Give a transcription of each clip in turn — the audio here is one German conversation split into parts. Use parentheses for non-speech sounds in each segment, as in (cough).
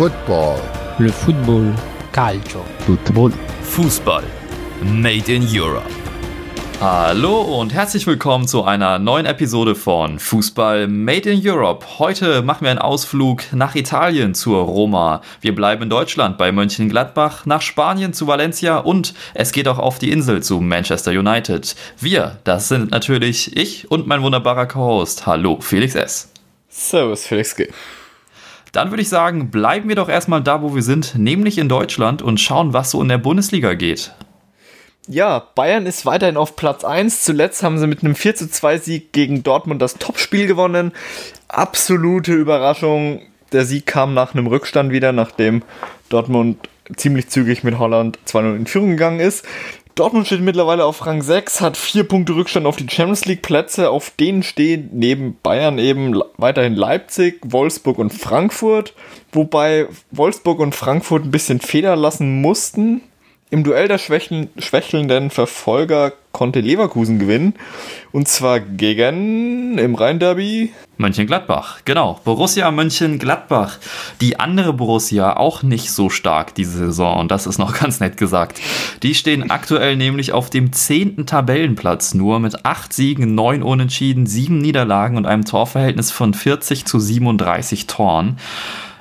Football. Le football. Calcio. Football. Fußball. Made in Europe. Hallo und herzlich willkommen zu einer neuen Episode von Fußball Made in Europe. Heute machen wir einen Ausflug nach Italien zur Roma. Wir bleiben in Deutschland bei Mönchengladbach, nach Spanien zu Valencia und es geht auch auf die Insel zu Manchester United. Wir, das sind natürlich ich und mein wunderbarer Co-Host. Hallo, Felix S. Servus, Felix G. Dann würde ich sagen, bleiben wir doch erstmal da, wo wir sind, nämlich in Deutschland und schauen, was so in der Bundesliga geht. Ja, Bayern ist weiterhin auf Platz 1. Zuletzt haben sie mit einem 4 zu 2 Sieg gegen Dortmund das Topspiel gewonnen. Absolute Überraschung. Der Sieg kam nach einem Rückstand wieder, nachdem Dortmund ziemlich zügig mit Holland 2-0 in Führung gegangen ist. Dortmund steht mittlerweile auf Rang 6, hat vier Punkte Rückstand auf die Champions League Plätze. Auf denen stehen neben Bayern eben weiterhin Leipzig, Wolfsburg und Frankfurt. Wobei Wolfsburg und Frankfurt ein bisschen Feder lassen mussten. Im Duell der schwächelnden Verfolger konnte Leverkusen gewinnen. Und zwar gegen im Rhein-Derby. Mönchengladbach, genau. Borussia Mönchengladbach. Die andere Borussia auch nicht so stark diese Saison. Und das ist noch (laughs) ganz nett gesagt. Die stehen aktuell nämlich auf dem zehnten Tabellenplatz nur mit acht Siegen, neun Unentschieden, sieben Niederlagen und einem Torverhältnis von 40 zu 37 Toren.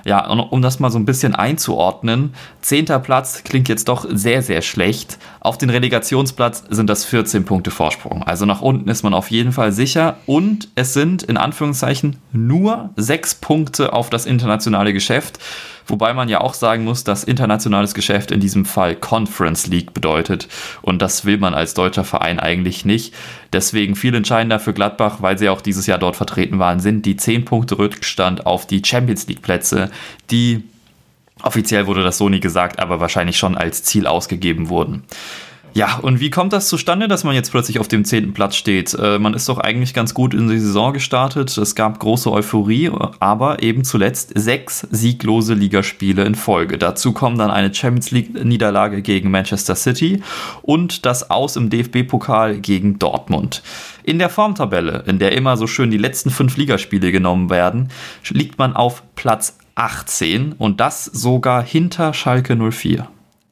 Ja, um das mal so ein bisschen einzuordnen, zehnter Platz klingt jetzt doch sehr, sehr schlecht. Auf den Relegationsplatz sind das 14 Punkte Vorsprung. Also nach unten ist man auf jeden Fall sicher. Und es sind in Anführungszeichen nur sechs Punkte auf das internationale Geschäft. Wobei man ja auch sagen muss, dass internationales Geschäft in diesem Fall Conference League bedeutet. Und das will man als deutscher Verein eigentlich nicht. Deswegen viel entscheidender für Gladbach, weil sie auch dieses Jahr dort vertreten waren, sind die 10 Punkte Rückstand auf die Champions League Plätze, die offiziell wurde das so nie gesagt, aber wahrscheinlich schon als Ziel ausgegeben wurden. Ja, und wie kommt das zustande, dass man jetzt plötzlich auf dem zehnten Platz steht? Äh, man ist doch eigentlich ganz gut in die Saison gestartet. Es gab große Euphorie, aber eben zuletzt sechs sieglose Ligaspiele in Folge. Dazu kommen dann eine Champions League-Niederlage gegen Manchester City und das Aus im DFB-Pokal gegen Dortmund. In der Formtabelle, in der immer so schön die letzten fünf Ligaspiele genommen werden, liegt man auf Platz 18 und das sogar hinter Schalke 04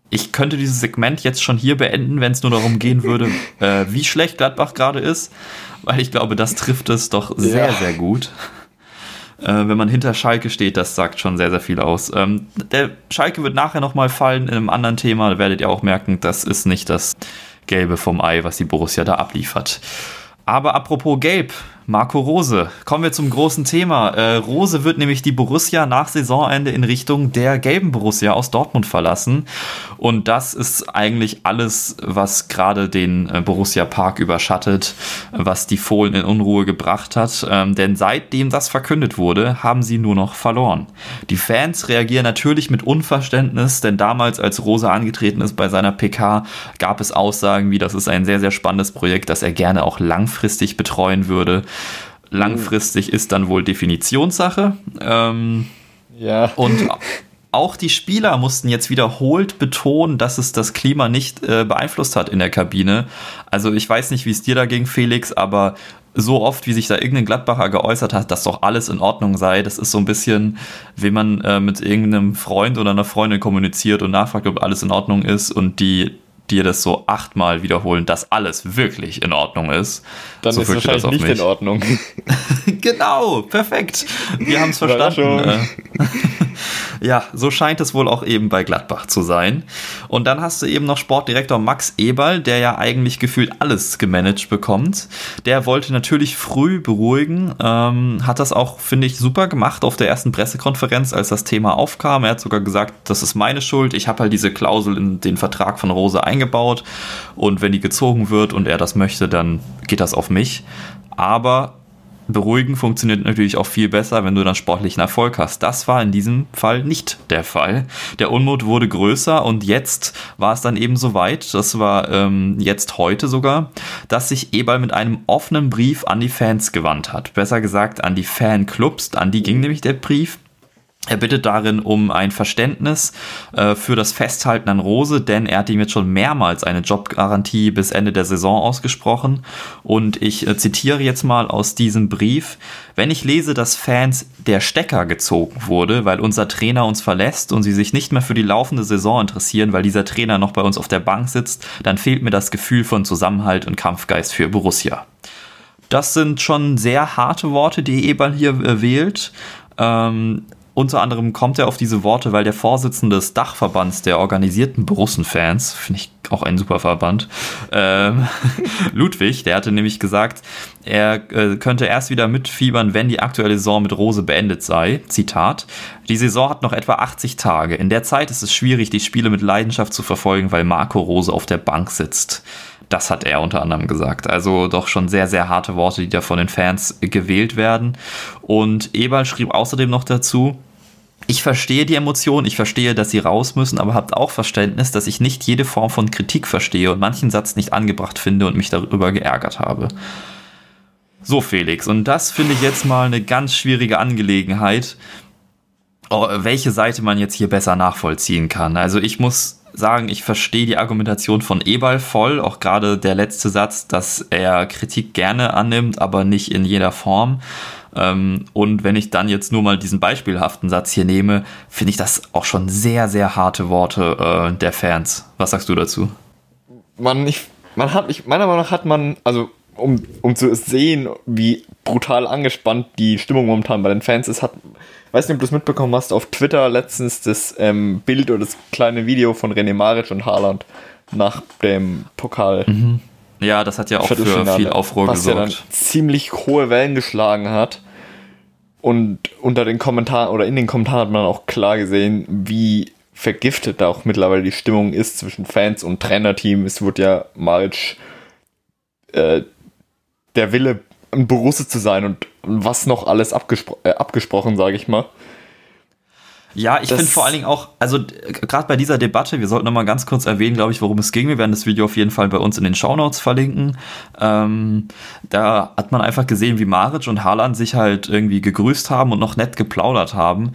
ich könnte dieses Segment jetzt schon hier beenden, wenn es nur darum gehen würde, (laughs) äh, wie schlecht Gladbach gerade ist, weil ich glaube, das trifft es doch sehr, ja. sehr gut. Äh, wenn man hinter Schalke steht, das sagt schon sehr, sehr viel aus. Ähm, der Schalke wird nachher nochmal fallen in einem anderen Thema, da werdet ihr auch merken, das ist nicht das Gelbe vom Ei, was die Borussia da abliefert. Aber apropos Gelb, Marco Rose. Kommen wir zum großen Thema. Äh, Rose wird nämlich die Borussia nach Saisonende in Richtung der gelben Borussia aus Dortmund verlassen. Und das ist eigentlich alles, was gerade den äh, Borussia Park überschattet, was die Fohlen in Unruhe gebracht hat. Ähm, denn seitdem das verkündet wurde, haben sie nur noch verloren. Die Fans reagieren natürlich mit Unverständnis, denn damals, als Rose angetreten ist bei seiner PK, gab es Aussagen wie, das ist ein sehr, sehr spannendes Projekt, das er gerne auch langfristig betreuen würde. Langfristig ist dann wohl Definitionssache. Ähm, ja. Und (laughs) auch die Spieler mussten jetzt wiederholt betonen, dass es das Klima nicht äh, beeinflusst hat in der Kabine. Also ich weiß nicht, wie es dir da ging, Felix, aber so oft, wie sich da irgendein Gladbacher geäußert hat, dass doch alles in Ordnung sei. Das ist so ein bisschen, wie man äh, mit irgendeinem Freund oder einer Freundin kommuniziert und nachfragt, ob alles in Ordnung ist und die dir das so achtmal wiederholen, dass alles wirklich in Ordnung ist. Dann so ist es wahrscheinlich nicht mich. in Ordnung. (laughs) genau, perfekt. Wir haben es verstanden. (laughs) Ja, so scheint es wohl auch eben bei Gladbach zu sein. Und dann hast du eben noch Sportdirektor Max Eberl, der ja eigentlich gefühlt alles gemanagt bekommt. Der wollte natürlich früh beruhigen, ähm, hat das auch, finde ich, super gemacht auf der ersten Pressekonferenz, als das Thema aufkam. Er hat sogar gesagt, das ist meine Schuld. Ich habe halt diese Klausel in den Vertrag von Rose eingebaut und wenn die gezogen wird und er das möchte, dann geht das auf mich. Aber Beruhigen funktioniert natürlich auch viel besser, wenn du dann sportlichen Erfolg hast. Das war in diesem Fall nicht der Fall. Der Unmut wurde größer und jetzt war es dann eben so weit, das war ähm, jetzt heute sogar, dass sich Eberl mit einem offenen Brief an die Fans gewandt hat. Besser gesagt an die Fanclubs, an die ging nämlich der Brief Er bittet darin um ein Verständnis äh, für das Festhalten an Rose, denn er hat ihm jetzt schon mehrmals eine Jobgarantie bis Ende der Saison ausgesprochen. Und ich äh, zitiere jetzt mal aus diesem Brief. Wenn ich lese, dass Fans der Stecker gezogen wurde, weil unser Trainer uns verlässt und sie sich nicht mehr für die laufende Saison interessieren, weil dieser Trainer noch bei uns auf der Bank sitzt, dann fehlt mir das Gefühl von Zusammenhalt und Kampfgeist für Borussia. Das sind schon sehr harte Worte, die Eberl hier äh, wählt. Ähm, unter anderem kommt er auf diese Worte, weil der Vorsitzende des Dachverbands der organisierten Borussen-Fans, finde ich auch ein super Verband, ähm, (laughs) Ludwig, der hatte nämlich gesagt, er äh, könnte erst wieder mitfiebern, wenn die aktuelle Saison mit Rose beendet sei. Zitat. Die Saison hat noch etwa 80 Tage. In der Zeit ist es schwierig, die Spiele mit Leidenschaft zu verfolgen, weil Marco Rose auf der Bank sitzt. Das hat er unter anderem gesagt. Also doch schon sehr, sehr harte Worte, die da von den Fans gewählt werden. Und Eberl schrieb außerdem noch dazu, ich verstehe die Emotionen, ich verstehe, dass sie raus müssen, aber habt auch Verständnis, dass ich nicht jede Form von Kritik verstehe und manchen Satz nicht angebracht finde und mich darüber geärgert habe. So, Felix, und das finde ich jetzt mal eine ganz schwierige Angelegenheit, oh, welche Seite man jetzt hier besser nachvollziehen kann. Also ich muss sagen, ich verstehe die Argumentation von Ebal voll, auch gerade der letzte Satz, dass er Kritik gerne annimmt, aber nicht in jeder Form. Ähm, und wenn ich dann jetzt nur mal diesen beispielhaften Satz hier nehme, finde ich das auch schon sehr, sehr harte Worte äh, der Fans. Was sagst du dazu? Man, ich, man hat, ich, meiner Meinung nach hat man, also um, um zu sehen, wie brutal angespannt die Stimmung momentan bei den Fans ist, hat, weiß nicht, ob du es mitbekommen hast, auf Twitter letztens das ähm, Bild oder das kleine Video von René Maric und Haaland nach dem Pokal. Mhm. Ja, das hat ja auch für viel Aufruhr was gesorgt. Was ja dann ziemlich hohe Wellen geschlagen hat. Und unter den Kommentaren oder in den Kommentaren hat man auch klar gesehen, wie vergiftet da auch mittlerweile die Stimmung ist zwischen Fans und Trainerteam. Es wird ja Maric äh, der Wille, ein Borusse zu sein und was noch alles abgespro äh, abgesprochen, sage ich mal. Ja, ich finde vor allen Dingen auch, also gerade bei dieser Debatte, wir sollten nochmal ganz kurz erwähnen, glaube ich, worum es ging. Wir werden das Video auf jeden Fall bei uns in den Shownotes verlinken. Ähm, da hat man einfach gesehen, wie Maric und Haaland sich halt irgendwie gegrüßt haben und noch nett geplaudert haben.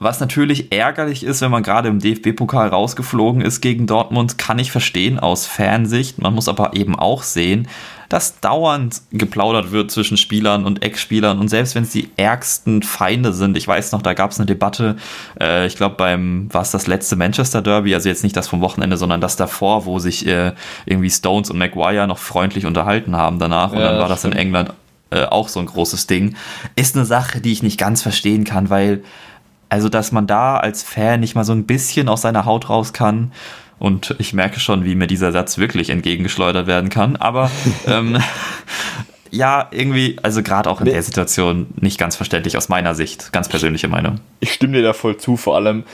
Was natürlich ärgerlich ist, wenn man gerade im DFB-Pokal rausgeflogen ist gegen Dortmund, kann ich verstehen aus Fansicht. Man muss aber eben auch sehen, dass dauernd geplaudert wird zwischen Spielern und Ex-Spielern. Und selbst wenn es die ärgsten Feinde sind, ich weiß noch, da gab es eine Debatte, äh, ich glaube beim, war es das letzte Manchester Derby, also jetzt nicht das vom Wochenende, sondern das davor, wo sich äh, irgendwie Stones und Maguire noch freundlich unterhalten haben danach. Und ja, dann war das in England äh, auch so ein großes Ding, ist eine Sache, die ich nicht ganz verstehen kann, weil also, dass man da als Fan nicht mal so ein bisschen aus seiner Haut raus kann, und ich merke schon, wie mir dieser Satz wirklich entgegengeschleudert werden kann. Aber (laughs) ähm, ja, irgendwie, also gerade auch in nee. der Situation nicht ganz verständlich aus meiner Sicht. Ganz persönliche Meinung. Ich stimme dir da voll zu. Vor allem,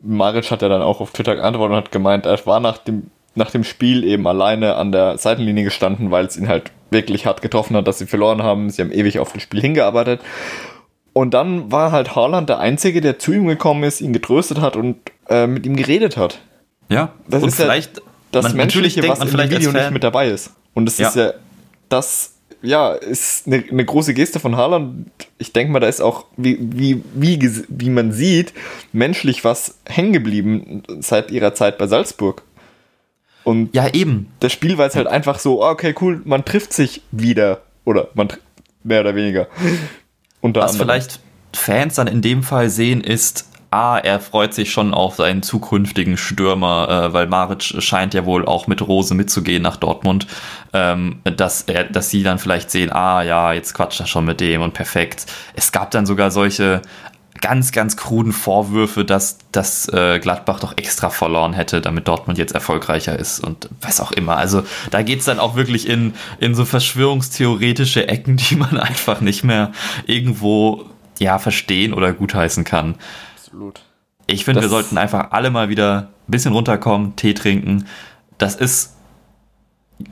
Maric hat ja dann auch auf Twitter geantwortet und hat gemeint, er war nach dem, nach dem Spiel eben alleine an der Seitenlinie gestanden, weil es ihn halt wirklich hart getroffen hat, dass sie verloren haben. Sie haben ewig auf das Spiel hingearbeitet. Und dann war halt Haaland der Einzige, der zu ihm gekommen ist, ihn getröstet hat und äh, mit ihm geredet hat. Ja, das und ist vielleicht ja das man, Menschliche, was man vielleicht im Video nicht mit dabei ist. Und das ja. ist ja, das ja, ist eine, eine, große Geste von Haaland. Ich denke mal, da ist auch, wie, wie, wie, wie man sieht, menschlich was hängen geblieben seit ihrer Zeit bei Salzburg. Und ja, eben. Das Spiel war jetzt halt einfach so, ah, okay, cool, man trifft sich wieder. Oder man mehr oder weniger. Unter was anderem. vielleicht Fans dann in dem Fall sehen, ist, A, er freut sich schon auf seinen zukünftigen Stürmer, äh, weil Maric scheint ja wohl auch mit Rose mitzugehen nach Dortmund, ähm, dass, er, dass sie dann vielleicht sehen, ah ja, jetzt quatscht er schon mit dem und perfekt. Es gab dann sogar solche ganz, ganz kruden Vorwürfe, dass, dass äh, Gladbach doch extra verloren hätte, damit Dortmund jetzt erfolgreicher ist und was auch immer. Also da geht es dann auch wirklich in, in so verschwörungstheoretische Ecken, die man (laughs) einfach nicht mehr irgendwo ja, verstehen oder gutheißen kann. Absolut. Ich finde, wir sollten einfach alle mal wieder ein bisschen runterkommen, Tee trinken. Das ist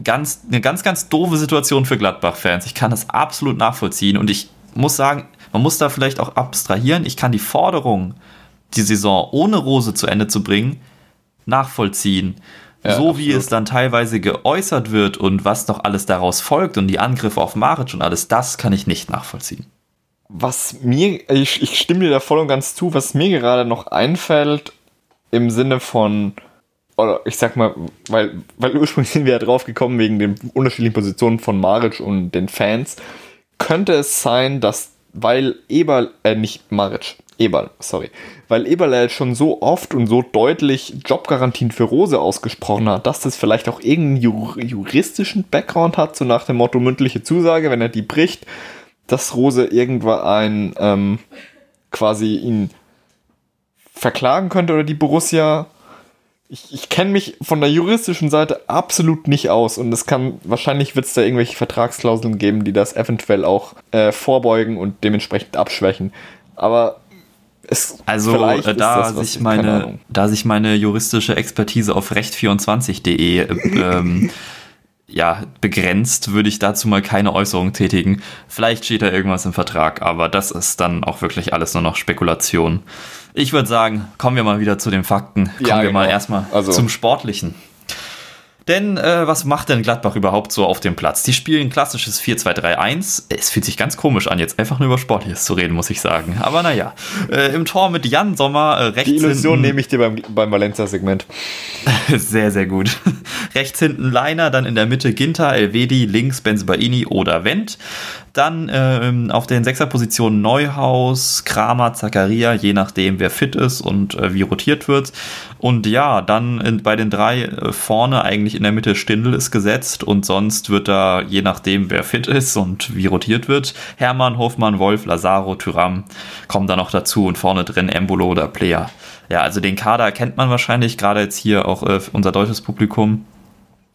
ganz, eine ganz, ganz doofe Situation für Gladbach-Fans. Ich kann das absolut nachvollziehen und ich muss sagen, man muss da vielleicht auch abstrahieren. Ich kann die Forderung, die Saison ohne Rose zu Ende zu bringen, nachvollziehen. Ja, so wie es dann teilweise geäußert wird und was noch alles daraus folgt und die Angriffe auf Maric und alles, das kann ich nicht nachvollziehen was mir, ich, ich stimme dir da voll und ganz zu, was mir gerade noch einfällt, im Sinne von, oder ich sag mal, weil, weil ursprünglich sind wir ja drauf gekommen wegen den unterschiedlichen Positionen von Maric und den Fans, könnte es sein, dass, weil Eberl, äh, nicht Maric, Eberl, sorry, weil Eberl schon so oft und so deutlich Jobgarantien für Rose ausgesprochen hat, dass das vielleicht auch irgendeinen juristischen Background hat, so nach dem Motto mündliche Zusage, wenn er die bricht, dass Rose irgendwann ein ähm, quasi ihn verklagen könnte oder die Borussia. Ich, ich kenne mich von der juristischen Seite absolut nicht aus und es kann, wahrscheinlich wird es da irgendwelche Vertragsklauseln geben, die das eventuell auch äh, vorbeugen und dementsprechend abschwächen. Aber es, also äh, da, das, sich meine, da sich meine juristische Expertise auf recht24.de äh, ähm, ja, begrenzt, würde ich dazu mal keine Äußerung tätigen. Vielleicht steht da irgendwas im Vertrag, aber das ist dann auch wirklich alles nur noch Spekulation. Ich würde sagen, kommen wir mal wieder zu den Fakten. Kommen ja, wir genau. mal erstmal also. zum Sportlichen. Denn äh, was macht denn Gladbach überhaupt so auf dem Platz? Die spielen klassisches 4-2-3-1. Es fühlt sich ganz komisch an, jetzt einfach nur über Sportliches zu reden, muss ich sagen. Aber naja, äh, im Tor mit Jan Sommer äh, rechts Die Illusion hinten, nehme ich dir beim, beim Valencia-Segment. (laughs) sehr, sehr gut. rechts hinten Leiner, dann in der Mitte Ginter, Elvedi, links Benzebaini oder Wendt. Dann ähm, auf den Sechserpositionen Neuhaus, Kramer, Zakaria, je nachdem, wer fit ist und äh, wie rotiert wird. Und ja, dann in, bei den drei äh, vorne eigentlich in der Mitte Stindel ist gesetzt und sonst wird da, je nachdem, wer fit ist und wie rotiert wird, Hermann, Hofmann, Wolf, Lazaro, Tyram kommen da noch dazu und vorne drin Embolo oder Player. Ja, also den Kader kennt man wahrscheinlich, gerade jetzt hier auch äh, unser deutsches Publikum.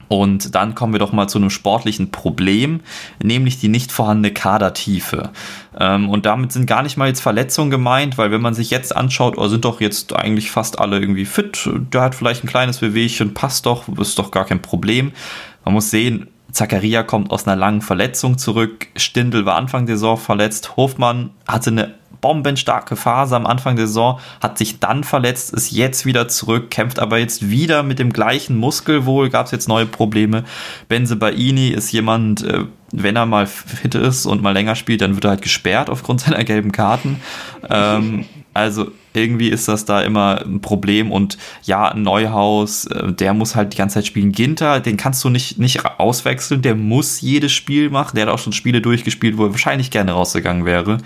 Und dann kommen wir doch mal zu einem sportlichen Problem, nämlich die nicht vorhandene Kadertiefe. Ähm, und damit sind gar nicht mal jetzt Verletzungen gemeint, weil wenn man sich jetzt anschaut, oh, sind doch jetzt eigentlich fast alle irgendwie fit, der hat vielleicht ein kleines Bewegchen, passt doch, ist doch gar kein Problem. Man muss sehen, Zakaria kommt aus einer langen Verletzung zurück, Stindl war Anfang der Saison verletzt, Hofmann hatte eine bombenstarke Phase am Anfang der Saison, hat sich dann verletzt, ist jetzt wieder zurück, kämpft aber jetzt wieder mit dem gleichen Muskel wohl, gab es jetzt neue Probleme. Benze Baini ist jemand, äh, wenn er mal fit ist und mal länger spielt, dann wird er halt gesperrt aufgrund (laughs) seiner gelben Karten. Ähm, also irgendwie ist das da immer ein Problem und ja, Neuhaus, äh, der muss halt die ganze Zeit spielen. Ginter, den kannst du nicht, nicht auswechseln, der muss jedes Spiel machen. Der hat auch schon Spiele durchgespielt, wo er wahrscheinlich gerne rausgegangen wäre.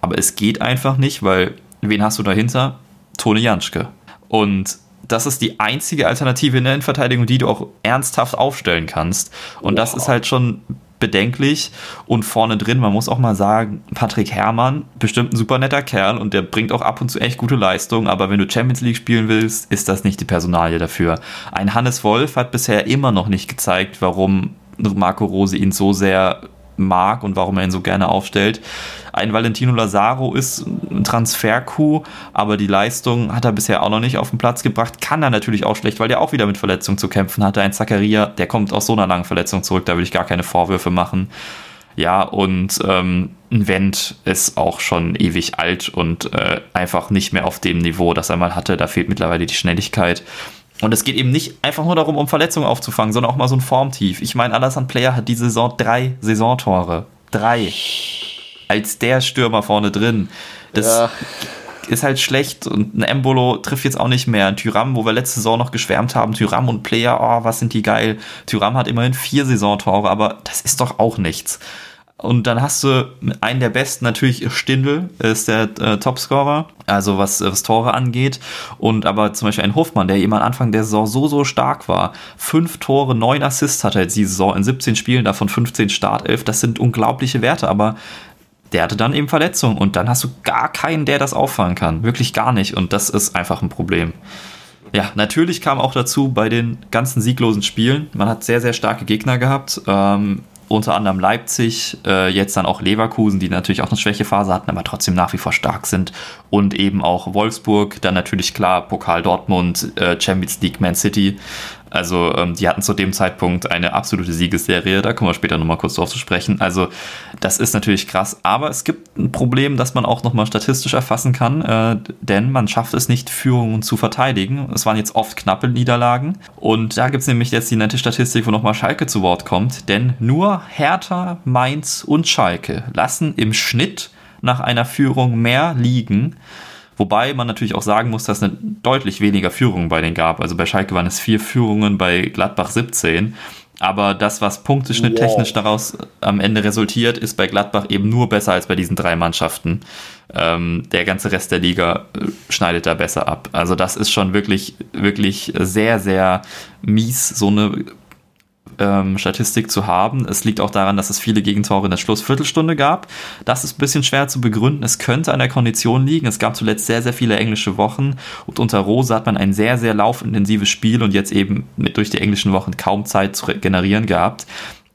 Aber es geht einfach nicht, weil wen hast du dahinter? Tone Janschke. Und das ist die einzige Alternative in der Innenverteidigung, die du auch ernsthaft aufstellen kannst. Und wow. das ist halt schon bedenklich. Und vorne drin, man muss auch mal sagen, Patrick Herrmann, bestimmt ein super netter Kerl und der bringt auch ab und zu echt gute Leistungen. Aber wenn du Champions League spielen willst, ist das nicht die Personalie dafür. Ein Hannes Wolf hat bisher immer noch nicht gezeigt, warum Marco Rose ihn so sehr mag und warum er ihn so gerne aufstellt. Ein Valentino Lazaro ist ein Transfer-Coup, aber die Leistung hat er bisher auch noch nicht auf den Platz gebracht. Kann er natürlich auch schlecht, weil der auch wieder mit Verletzungen zu kämpfen hatte. Ein Zakaria, der kommt aus so einer langen Verletzung zurück, da will ich gar keine Vorwürfe machen. Ja, und ähm, ein Wendt ist auch schon ewig alt und äh, einfach nicht mehr auf dem Niveau, das er mal hatte. Da fehlt mittlerweile die Schnelligkeit. Und es geht eben nicht einfach nur darum, um Verletzungen aufzufangen, sondern auch mal so ein Formtief. Ich meine, Alassane Player hat diese Saison drei Saisontore. Drei. Als der Stürmer vorne drin. Das ja. ist halt schlecht. Und ein Embolo trifft jetzt auch nicht mehr. Ein Tyram, wo wir letzte Saison noch geschwärmt haben, Tyram und Player, oh, was sind die geil. Tyram hat immerhin vier Saisontore, aber das ist doch auch nichts. Und dann hast du einen der besten, natürlich Stindl, ist der äh, Topscorer, also was, was Tore angeht. Und aber zum Beispiel ein Hofmann, der eben am Anfang der Saison so, so stark war. Fünf Tore, neun Assists hat er jetzt diese Saison in 17 Spielen, davon 15 Startelf. Das sind unglaubliche Werte, aber der hatte dann eben Verletzungen und dann hast du gar keinen, der das auffangen kann. Wirklich gar nicht. Und das ist einfach ein Problem. Ja, natürlich kam auch dazu bei den ganzen sieglosen Spielen. Man hat sehr, sehr starke Gegner gehabt. Ähm, unter anderem Leipzig, äh, jetzt dann auch Leverkusen, die natürlich auch eine Schwächephase hatten, aber trotzdem nach wie vor stark sind. Und eben auch Wolfsburg, dann natürlich klar Pokal Dortmund, äh, Champions League Man City. Also ähm, die hatten zu dem Zeitpunkt eine absolute Siegesserie, da kommen wir später nochmal kurz drauf zu sprechen. Also das ist natürlich krass, aber es gibt ein Problem, das man auch nochmal statistisch erfassen kann, äh, denn man schafft es nicht, Führungen zu verteidigen. Es waren jetzt oft knappe Niederlagen und da gibt es nämlich jetzt die nette Statistik, wo nochmal Schalke zu Wort kommt, denn nur Hertha, Mainz und Schalke lassen im Schnitt nach einer Führung mehr liegen. Wobei man natürlich auch sagen muss, dass es deutlich weniger Führungen bei denen gab. Also bei Schalke waren es vier Führungen, bei Gladbach 17. Aber das, was Punkteschnitt wow. technisch daraus am Ende resultiert, ist bei Gladbach eben nur besser als bei diesen drei Mannschaften. Ähm, der ganze Rest der Liga äh, schneidet da besser ab. Also das ist schon wirklich, wirklich sehr, sehr mies, so eine ähm, Statistik zu haben. Es liegt auch daran, dass es viele Gegentore in der Schlussviertelstunde gab. Das ist ein bisschen schwer zu begründen. Es könnte an der Kondition liegen. Es gab zuletzt sehr, sehr viele englische Wochen und unter Rose hat man ein sehr, sehr laufintensives Spiel und jetzt eben mit durch die englischen Wochen kaum Zeit zu regenerieren gehabt.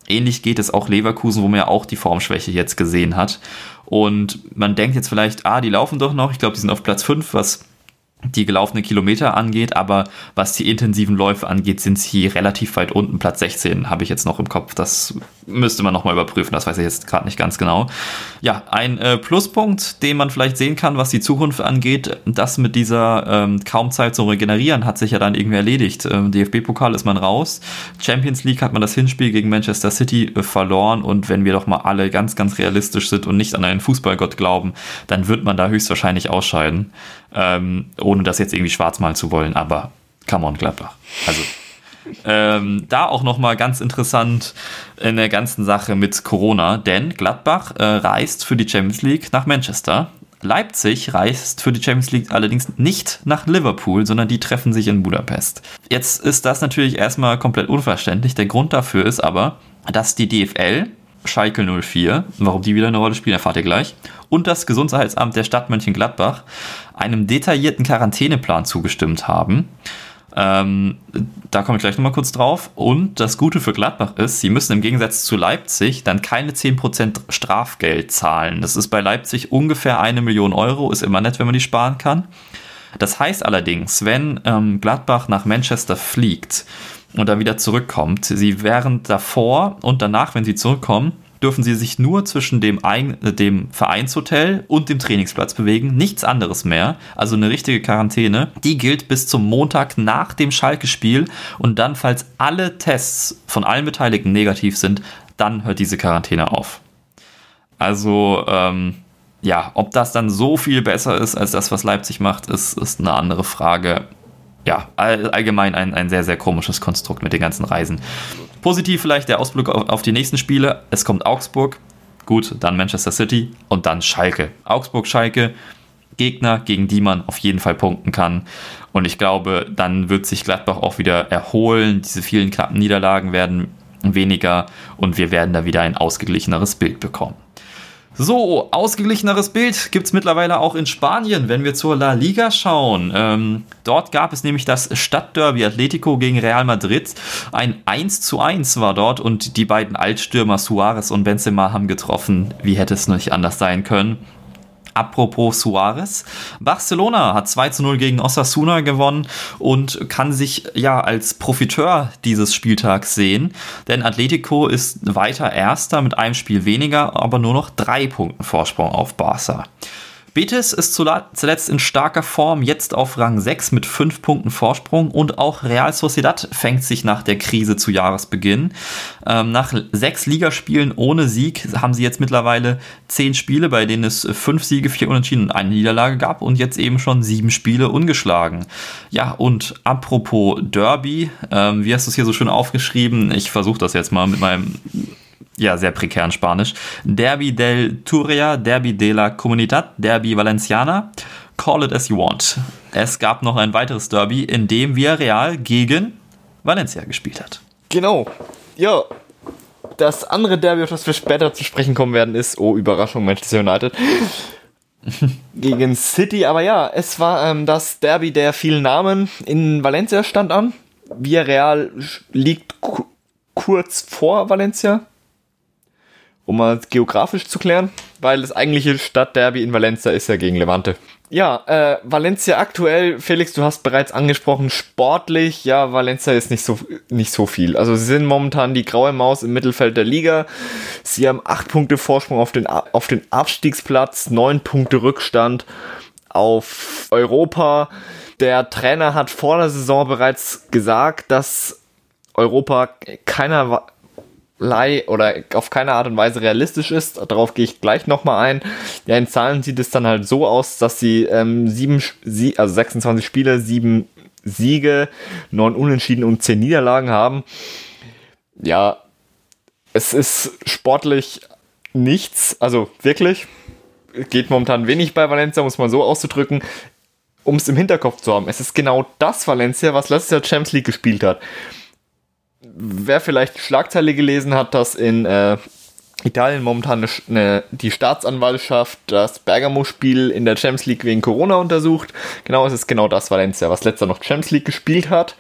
Ähnlich geht es auch Leverkusen, wo man ja auch die Formschwäche jetzt gesehen hat. Und man denkt jetzt vielleicht, ah, die laufen doch noch. Ich glaube, die sind auf Platz 5, was die gelaufenen Kilometer angeht, aber was die intensiven Läufe angeht, sind sie relativ weit unten. Platz 16 habe ich jetzt noch im Kopf. Das müsste man nochmal überprüfen, das weiß ich jetzt gerade nicht ganz genau. Ja, ein äh, Pluspunkt, den man vielleicht sehen kann, was die Zukunft angeht, das mit dieser ähm, kaum Zeit zum Regenerieren hat sich ja dann irgendwie erledigt. Ähm, DFB-Pokal ist man raus. Champions League hat man das Hinspiel gegen Manchester City äh, verloren und wenn wir doch mal alle ganz, ganz realistisch sind und nicht an einen Fußballgott glauben, dann wird man da höchstwahrscheinlich ausscheiden. Ähm, ohne das jetzt irgendwie schwarz malen zu wollen, aber come on, Gladbach. Also ähm, da auch nochmal ganz interessant in der ganzen Sache mit Corona, denn Gladbach äh, reist für die Champions League nach Manchester. Leipzig reist für die Champions League allerdings nicht nach Liverpool, sondern die treffen sich in Budapest. Jetzt ist das natürlich erstmal komplett unverständlich. Der Grund dafür ist aber, dass die DFL Schalke 04, warum die wieder eine Rolle spielen, erfahrt ihr gleich, und das Gesundheitsamt der Stadt Mönchengladbach einem detaillierten Quarantäneplan zugestimmt haben. Ähm, da komme ich gleich nochmal kurz drauf. Und das Gute für Gladbach ist, sie müssen im Gegensatz zu Leipzig dann keine 10% Strafgeld zahlen. Das ist bei Leipzig ungefähr eine Million Euro, ist immer nett, wenn man die sparen kann. Das heißt allerdings, wenn ähm, Gladbach nach Manchester fliegt und dann wieder zurückkommt, sie während davor und danach, wenn sie zurückkommen, dürfen sie sich nur zwischen dem, Ein dem Vereinshotel und dem Trainingsplatz bewegen, nichts anderes mehr. Also eine richtige Quarantäne. Die gilt bis zum Montag nach dem Schalke-Spiel und dann, falls alle Tests von allen Beteiligten negativ sind, dann hört diese Quarantäne auf. Also, ähm, ja, ob das dann so viel besser ist als das, was Leipzig macht, ist, ist eine andere Frage. Ja, all, allgemein ein, ein sehr, sehr komisches Konstrukt mit den ganzen Reisen. Positiv vielleicht der Ausblick auf, auf die nächsten Spiele. Es kommt Augsburg, gut, dann Manchester City und dann Schalke. Augsburg, Schalke, Gegner, gegen die man auf jeden Fall punkten kann. Und ich glaube, dann wird sich Gladbach auch wieder erholen. Diese vielen knappen Niederlagen werden weniger und wir werden da wieder ein ausgeglicheneres Bild bekommen. So, ausgeglicheneres Bild gibt es mittlerweile auch in Spanien, wenn wir zur La Liga schauen. Ähm, dort gab es nämlich das Stadtderby Atletico gegen Real Madrid. Ein 1 zu 1 war dort und die beiden Altstürmer Suarez und Benzema haben getroffen. Wie hätte es nicht anders sein können? Apropos Suarez. Barcelona hat 2 zu 0 gegen Osasuna gewonnen und kann sich ja als Profiteur dieses Spieltags sehen, denn Atletico ist weiter Erster mit einem Spiel weniger, aber nur noch drei Punkten Vorsprung auf Barca. Betis ist zuletzt in starker Form, jetzt auf Rang 6 mit 5 Punkten Vorsprung und auch Real Sociedad fängt sich nach der Krise zu Jahresbeginn. Ähm, nach sechs Ligaspielen ohne Sieg haben sie jetzt mittlerweile 10 Spiele, bei denen es 5 Siege, 4 Unentschieden und eine Niederlage gab und jetzt eben schon 7 Spiele ungeschlagen. Ja, und apropos Derby, ähm, wie hast du es hier so schön aufgeschrieben? Ich versuche das jetzt mal mit meinem ja, sehr prekären Spanisch. Derby del Turia, Derby de la Comunidad, Derby Valenciana. Call it as you want. Es gab noch ein weiteres Derby, in dem Villarreal gegen Valencia gespielt hat. Genau. Ja. Das andere Derby, auf das wir später zu sprechen kommen werden, ist, oh Überraschung, Manchester United. (laughs) gegen City, aber ja, es war ähm, das Derby der vielen Namen. In Valencia stand an. Villarreal liegt kurz vor Valencia um mal geografisch zu klären, weil das eigentliche Stadtderby in Valencia ist ja gegen Levante. Ja, äh, Valencia aktuell, Felix, du hast bereits angesprochen, sportlich, ja, Valencia ist nicht so, nicht so viel. Also sie sind momentan die graue Maus im Mittelfeld der Liga. Sie haben acht Punkte Vorsprung auf den, auf den Abstiegsplatz, neun Punkte Rückstand auf Europa. Der Trainer hat vor der Saison bereits gesagt, dass Europa keiner keinerlei oder auf keine Art und Weise realistisch ist. Darauf gehe ich gleich nochmal ein. Ja, in Zahlen sieht es dann halt so aus, dass sie ähm, sieben, sie, also 26 Spiele, sieben Siege, neun Unentschieden und zehn Niederlagen haben. Ja, es ist sportlich nichts, also wirklich. Geht momentan wenig bei Valencia, muss man so auszudrücken um es im Hinterkopf zu haben. Es ist genau das Valencia, was letztes Jahr Champions League gespielt hat. Wer vielleicht die Schlagzeile gelesen hat, dass in äh, Italien momentan eine, die Staatsanwaltschaft das Bergamo-Spiel in der Champions League wegen Corona untersucht. Genau, es ist genau das Valencia, was letzter noch Champions League gespielt hat.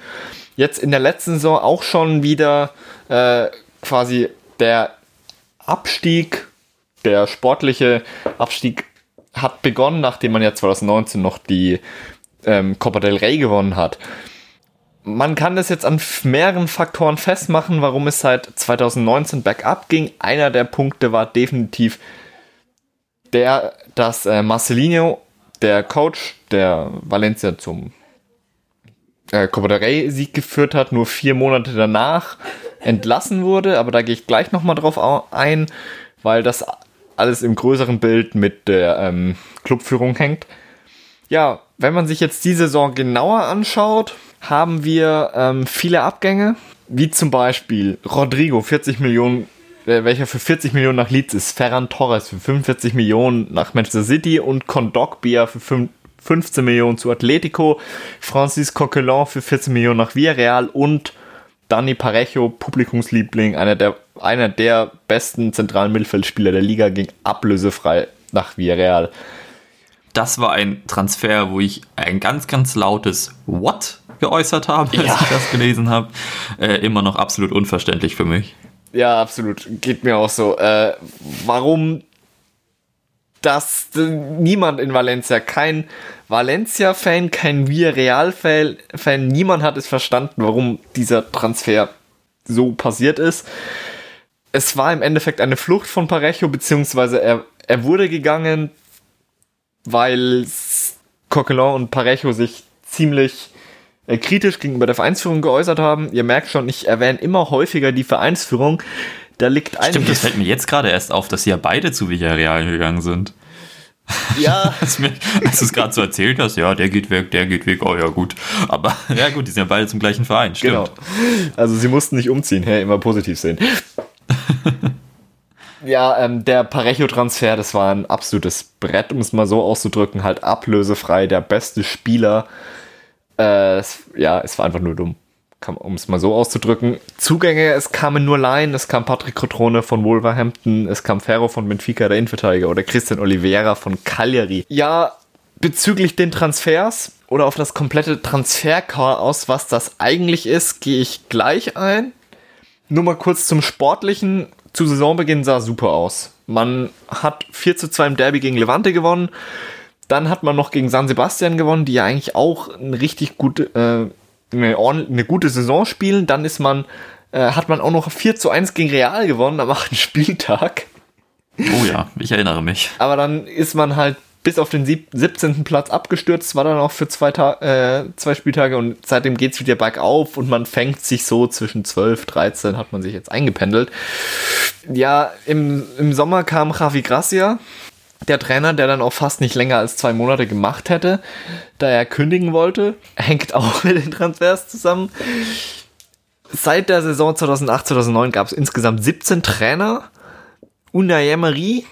Jetzt in der letzten Saison auch schon wieder äh, quasi der Abstieg, der sportliche Abstieg hat begonnen, nachdem man ja 2019 noch die ähm, Copa del Rey gewonnen hat. Man kann das jetzt an mehreren Faktoren festmachen, warum es seit 2019 bergab ging. Einer der Punkte war definitiv der, dass äh, Marcelino, der Coach, der Valencia zum äh, Copa del Rey Sieg geführt hat, nur vier Monate danach entlassen wurde. Aber da gehe ich gleich nochmal drauf ein, weil das alles im größeren Bild mit der ähm, Clubführung hängt. Ja, wenn man sich jetzt die Saison genauer anschaut, haben wir ähm, viele Abgänge, wie zum Beispiel Rodrigo, 40 Millionen, äh, welcher für 40 Millionen nach Leeds ist, Ferran Torres für 45 Millionen nach Manchester City und Kondogbia für 5, 15 Millionen zu Atletico, Francis Coquelin für 14 Millionen nach Villarreal und Dani Parejo, Publikumsliebling, einer der, einer der besten zentralen Mittelfeldspieler der Liga, ging ablösefrei nach Villarreal. Das war ein Transfer, wo ich ein ganz, ganz lautes What geäußert habe, als ja. ich das gelesen habe. Äh, immer noch absolut unverständlich für mich. Ja, absolut. Geht mir auch so. Äh, warum dass niemand in Valencia, kein Valencia-Fan, kein Villarreal-Fan, niemand hat es verstanden, warum dieser Transfer so passiert ist. Es war im Endeffekt eine Flucht von Parejo, beziehungsweise er, er wurde gegangen, weil Coquelin und Parejo sich ziemlich äh, kritisch gegenüber der Vereinsführung geäußert haben. Ihr merkt schon, ich erwähne immer häufiger die Vereinsführung. Da liegt einiges. Stimmt, das fällt mir jetzt gerade erst auf, dass sie ja beide zu Villarreal gegangen sind. Ja. (laughs) als, du es gerade so erzählt hast, ja, der geht weg, der geht weg, oh ja, gut. Aber (laughs) ja, gut, die sind ja beide zum gleichen Verein, stimmt. Genau. Also sie mussten nicht umziehen, hey, immer positiv sehen. (laughs) ja, ähm, der Parejo-Transfer, das war ein absolutes Brett, um es mal so auszudrücken, halt ablösefrei, der beste Spieler. Äh, es, ja, es war einfach nur dumm um es mal so auszudrücken. Zugänge, es kamen nur Laien, es kam Patrick Cotrone von Wolverhampton, es kam Ferro von Benfica, der Innenverteidiger, oder Christian Oliveira von Cagliari. Ja, bezüglich den Transfers oder auf das komplette Transferchaos, was das eigentlich ist, gehe ich gleich ein. Nur mal kurz zum Sportlichen. Zu Saisonbeginn sah super aus. Man hat 4 zu 2 im Derby gegen Levante gewonnen. Dann hat man noch gegen San Sebastian gewonnen, die ja eigentlich auch ein richtig gut, äh, eine, eine gute Saison spielen. Dann ist man, äh, hat man auch noch 4 zu 1 gegen Real gewonnen am (laughs) 8. Spieltag. Oh ja, ich erinnere mich. Aber dann ist man halt bis auf den 17. Platz abgestürzt, war dann auch für zwei, Ta äh, zwei Spieltage und seitdem geht es wieder bergauf und man fängt sich so zwischen 12, 13 hat man sich jetzt eingependelt. Ja, im, im Sommer kam Javi Gracia, der Trainer, der dann auch fast nicht länger als zwei Monate gemacht hätte, da er kündigen wollte, hängt auch mit den Transfers zusammen. Seit der Saison 2008, 2009 gab es insgesamt 17 Trainer. Unai Emery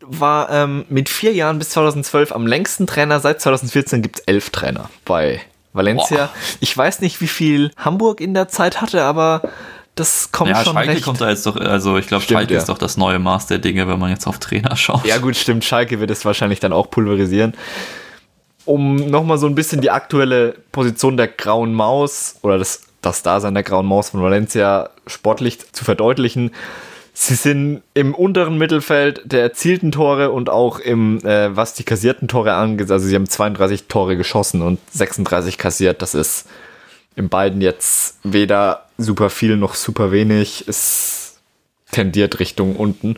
war ähm, mit vier Jahren bis 2012 am längsten Trainer. Seit 2014 gibt es elf Trainer bei Valencia. Boah. Ich weiß nicht, wie viel Hamburg in der Zeit hatte, aber das kommt ja, schon Schalke recht. kommt da jetzt doch, also ich glaube, Schalke ja. ist doch das neue Maß der Dinge, wenn man jetzt auf Trainer (laughs) schaut. Ja gut, stimmt, Schalke wird es wahrscheinlich dann auch pulverisieren. Um nochmal so ein bisschen die aktuelle Position der Grauen Maus oder das, das Dasein der Grauen Maus von Valencia sportlich zu verdeutlichen. Sie sind im unteren Mittelfeld der erzielten Tore und auch im, äh, was die kassierten Tore angeht. Also sie haben 32 Tore geschossen und 36 kassiert. Das ist in beiden jetzt weder super viel noch super wenig. Es tendiert Richtung unten.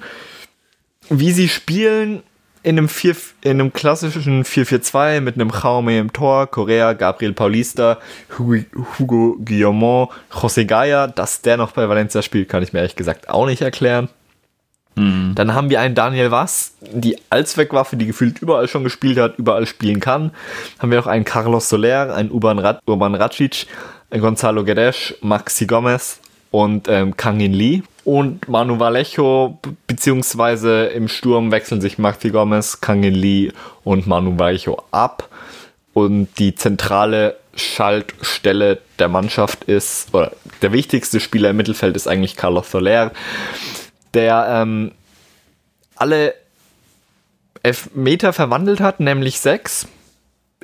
Wie sie spielen, in einem, 4, in einem klassischen 4-4-2 mit einem Jaume im Tor, Correa, Gabriel Paulista, Hugo, Guillemont, José Gaya. Dass der noch bei Valencia spielt, kann ich mir ehrlich gesagt auch nicht erklären. Mhm. Dann haben wir einen Daniel Wass, die Allzweckwaffe, die gefühlt überall schon gespielt hat, überall spielen kann. Haben wir auch einen Carlos Soler, einen Urban, Rad, Urban Racic, Gonzalo Guedes, Maxi Gomez und ähm, Kangin Lee. Und Manu Vallejo, beziehungsweise im Sturm wechseln sich Maxi Gomez, Kangin Lee und Manu Vallejo ab. Und die zentrale Schaltstelle der Mannschaft ist, oder der wichtigste Spieler im Mittelfeld ist eigentlich Carlos Soler, der ähm, alle Elfmeter verwandelt hat, nämlich sechs.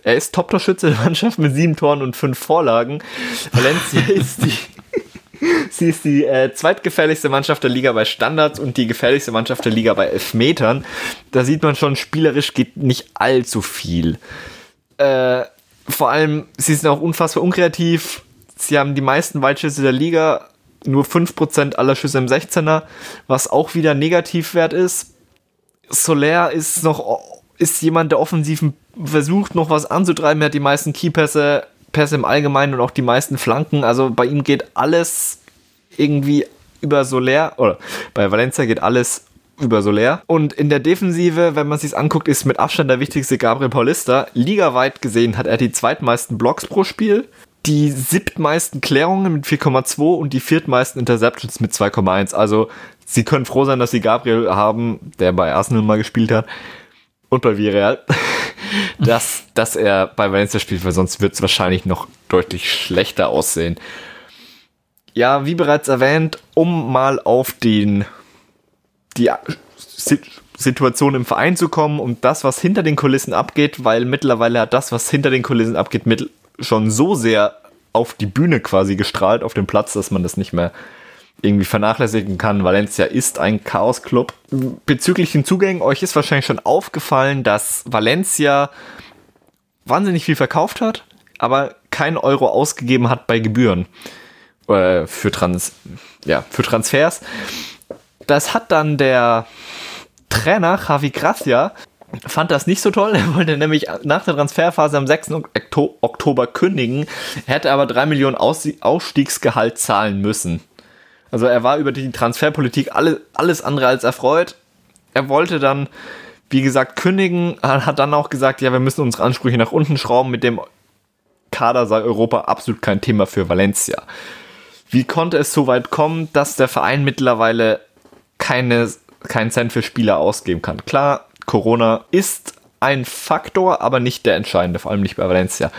Er ist Top-Torschütze der Mannschaft mit sieben Toren und fünf Vorlagen. Valencia (laughs) ist die Sie ist die äh, zweitgefährlichste Mannschaft der Liga bei Standards und die gefährlichste Mannschaft der Liga bei Elfmetern. Da sieht man schon, spielerisch geht nicht allzu viel. Äh, vor allem, sie sind auch unfassbar unkreativ. Sie haben die meisten Weitschüsse der Liga, nur 5% aller Schüsse im 16er, was auch wieder Negativwert ist. Soler ist noch ist jemand, der offensiv versucht, noch was anzutreiben. Er hat die meisten Keypässe Pässe im Allgemeinen und auch die meisten Flanken. Also bei ihm geht alles irgendwie über Soler, oder bei Valencia geht alles über Soler. Und in der Defensive, wenn man sich anguckt, ist mit Abstand der wichtigste Gabriel Paulista. Ligaweit gesehen hat er die zweitmeisten Blocks pro Spiel, die siebtmeisten Klärungen mit 4,2 und die viertmeisten Interceptions mit 2,1. Also sie können froh sein, dass sie Gabriel haben, der bei Arsenal mal gespielt hat und bei Villarreal. (laughs) dass, dass er bei Valencia spielt, weil sonst wird es wahrscheinlich noch deutlich schlechter aussehen. Ja, wie bereits erwähnt, um mal auf den, die Situation im Verein zu kommen und das, was hinter den Kulissen abgeht, weil mittlerweile hat das, was hinter den Kulissen abgeht, mit, schon so sehr auf die Bühne quasi gestrahlt, auf dem Platz, dass man das nicht mehr irgendwie vernachlässigen kann. Valencia ist ein Chaos-Club. Bezüglich den Zugängen, euch ist wahrscheinlich schon aufgefallen, dass Valencia wahnsinnig viel verkauft hat, aber kein Euro ausgegeben hat bei Gebühren äh, für, Trans ja, für Transfers. Das hat dann der Trainer Javi Gracia fand das nicht so toll. Er wollte nämlich nach der Transferphase am 6. Oktober kündigen, hätte aber 3 Millionen Ausstiegsgehalt zahlen müssen. Also er war über die Transferpolitik alle, alles andere als erfreut. Er wollte dann, wie gesagt, kündigen, hat dann auch gesagt, ja, wir müssen unsere Ansprüche nach unten schrauben. Mit dem Kader sei Europa absolut kein Thema für Valencia. Wie konnte es so weit kommen, dass der Verein mittlerweile keine, keinen Cent für Spieler ausgeben kann? Klar, Corona ist ein Faktor, aber nicht der entscheidende, vor allem nicht bei Valencia.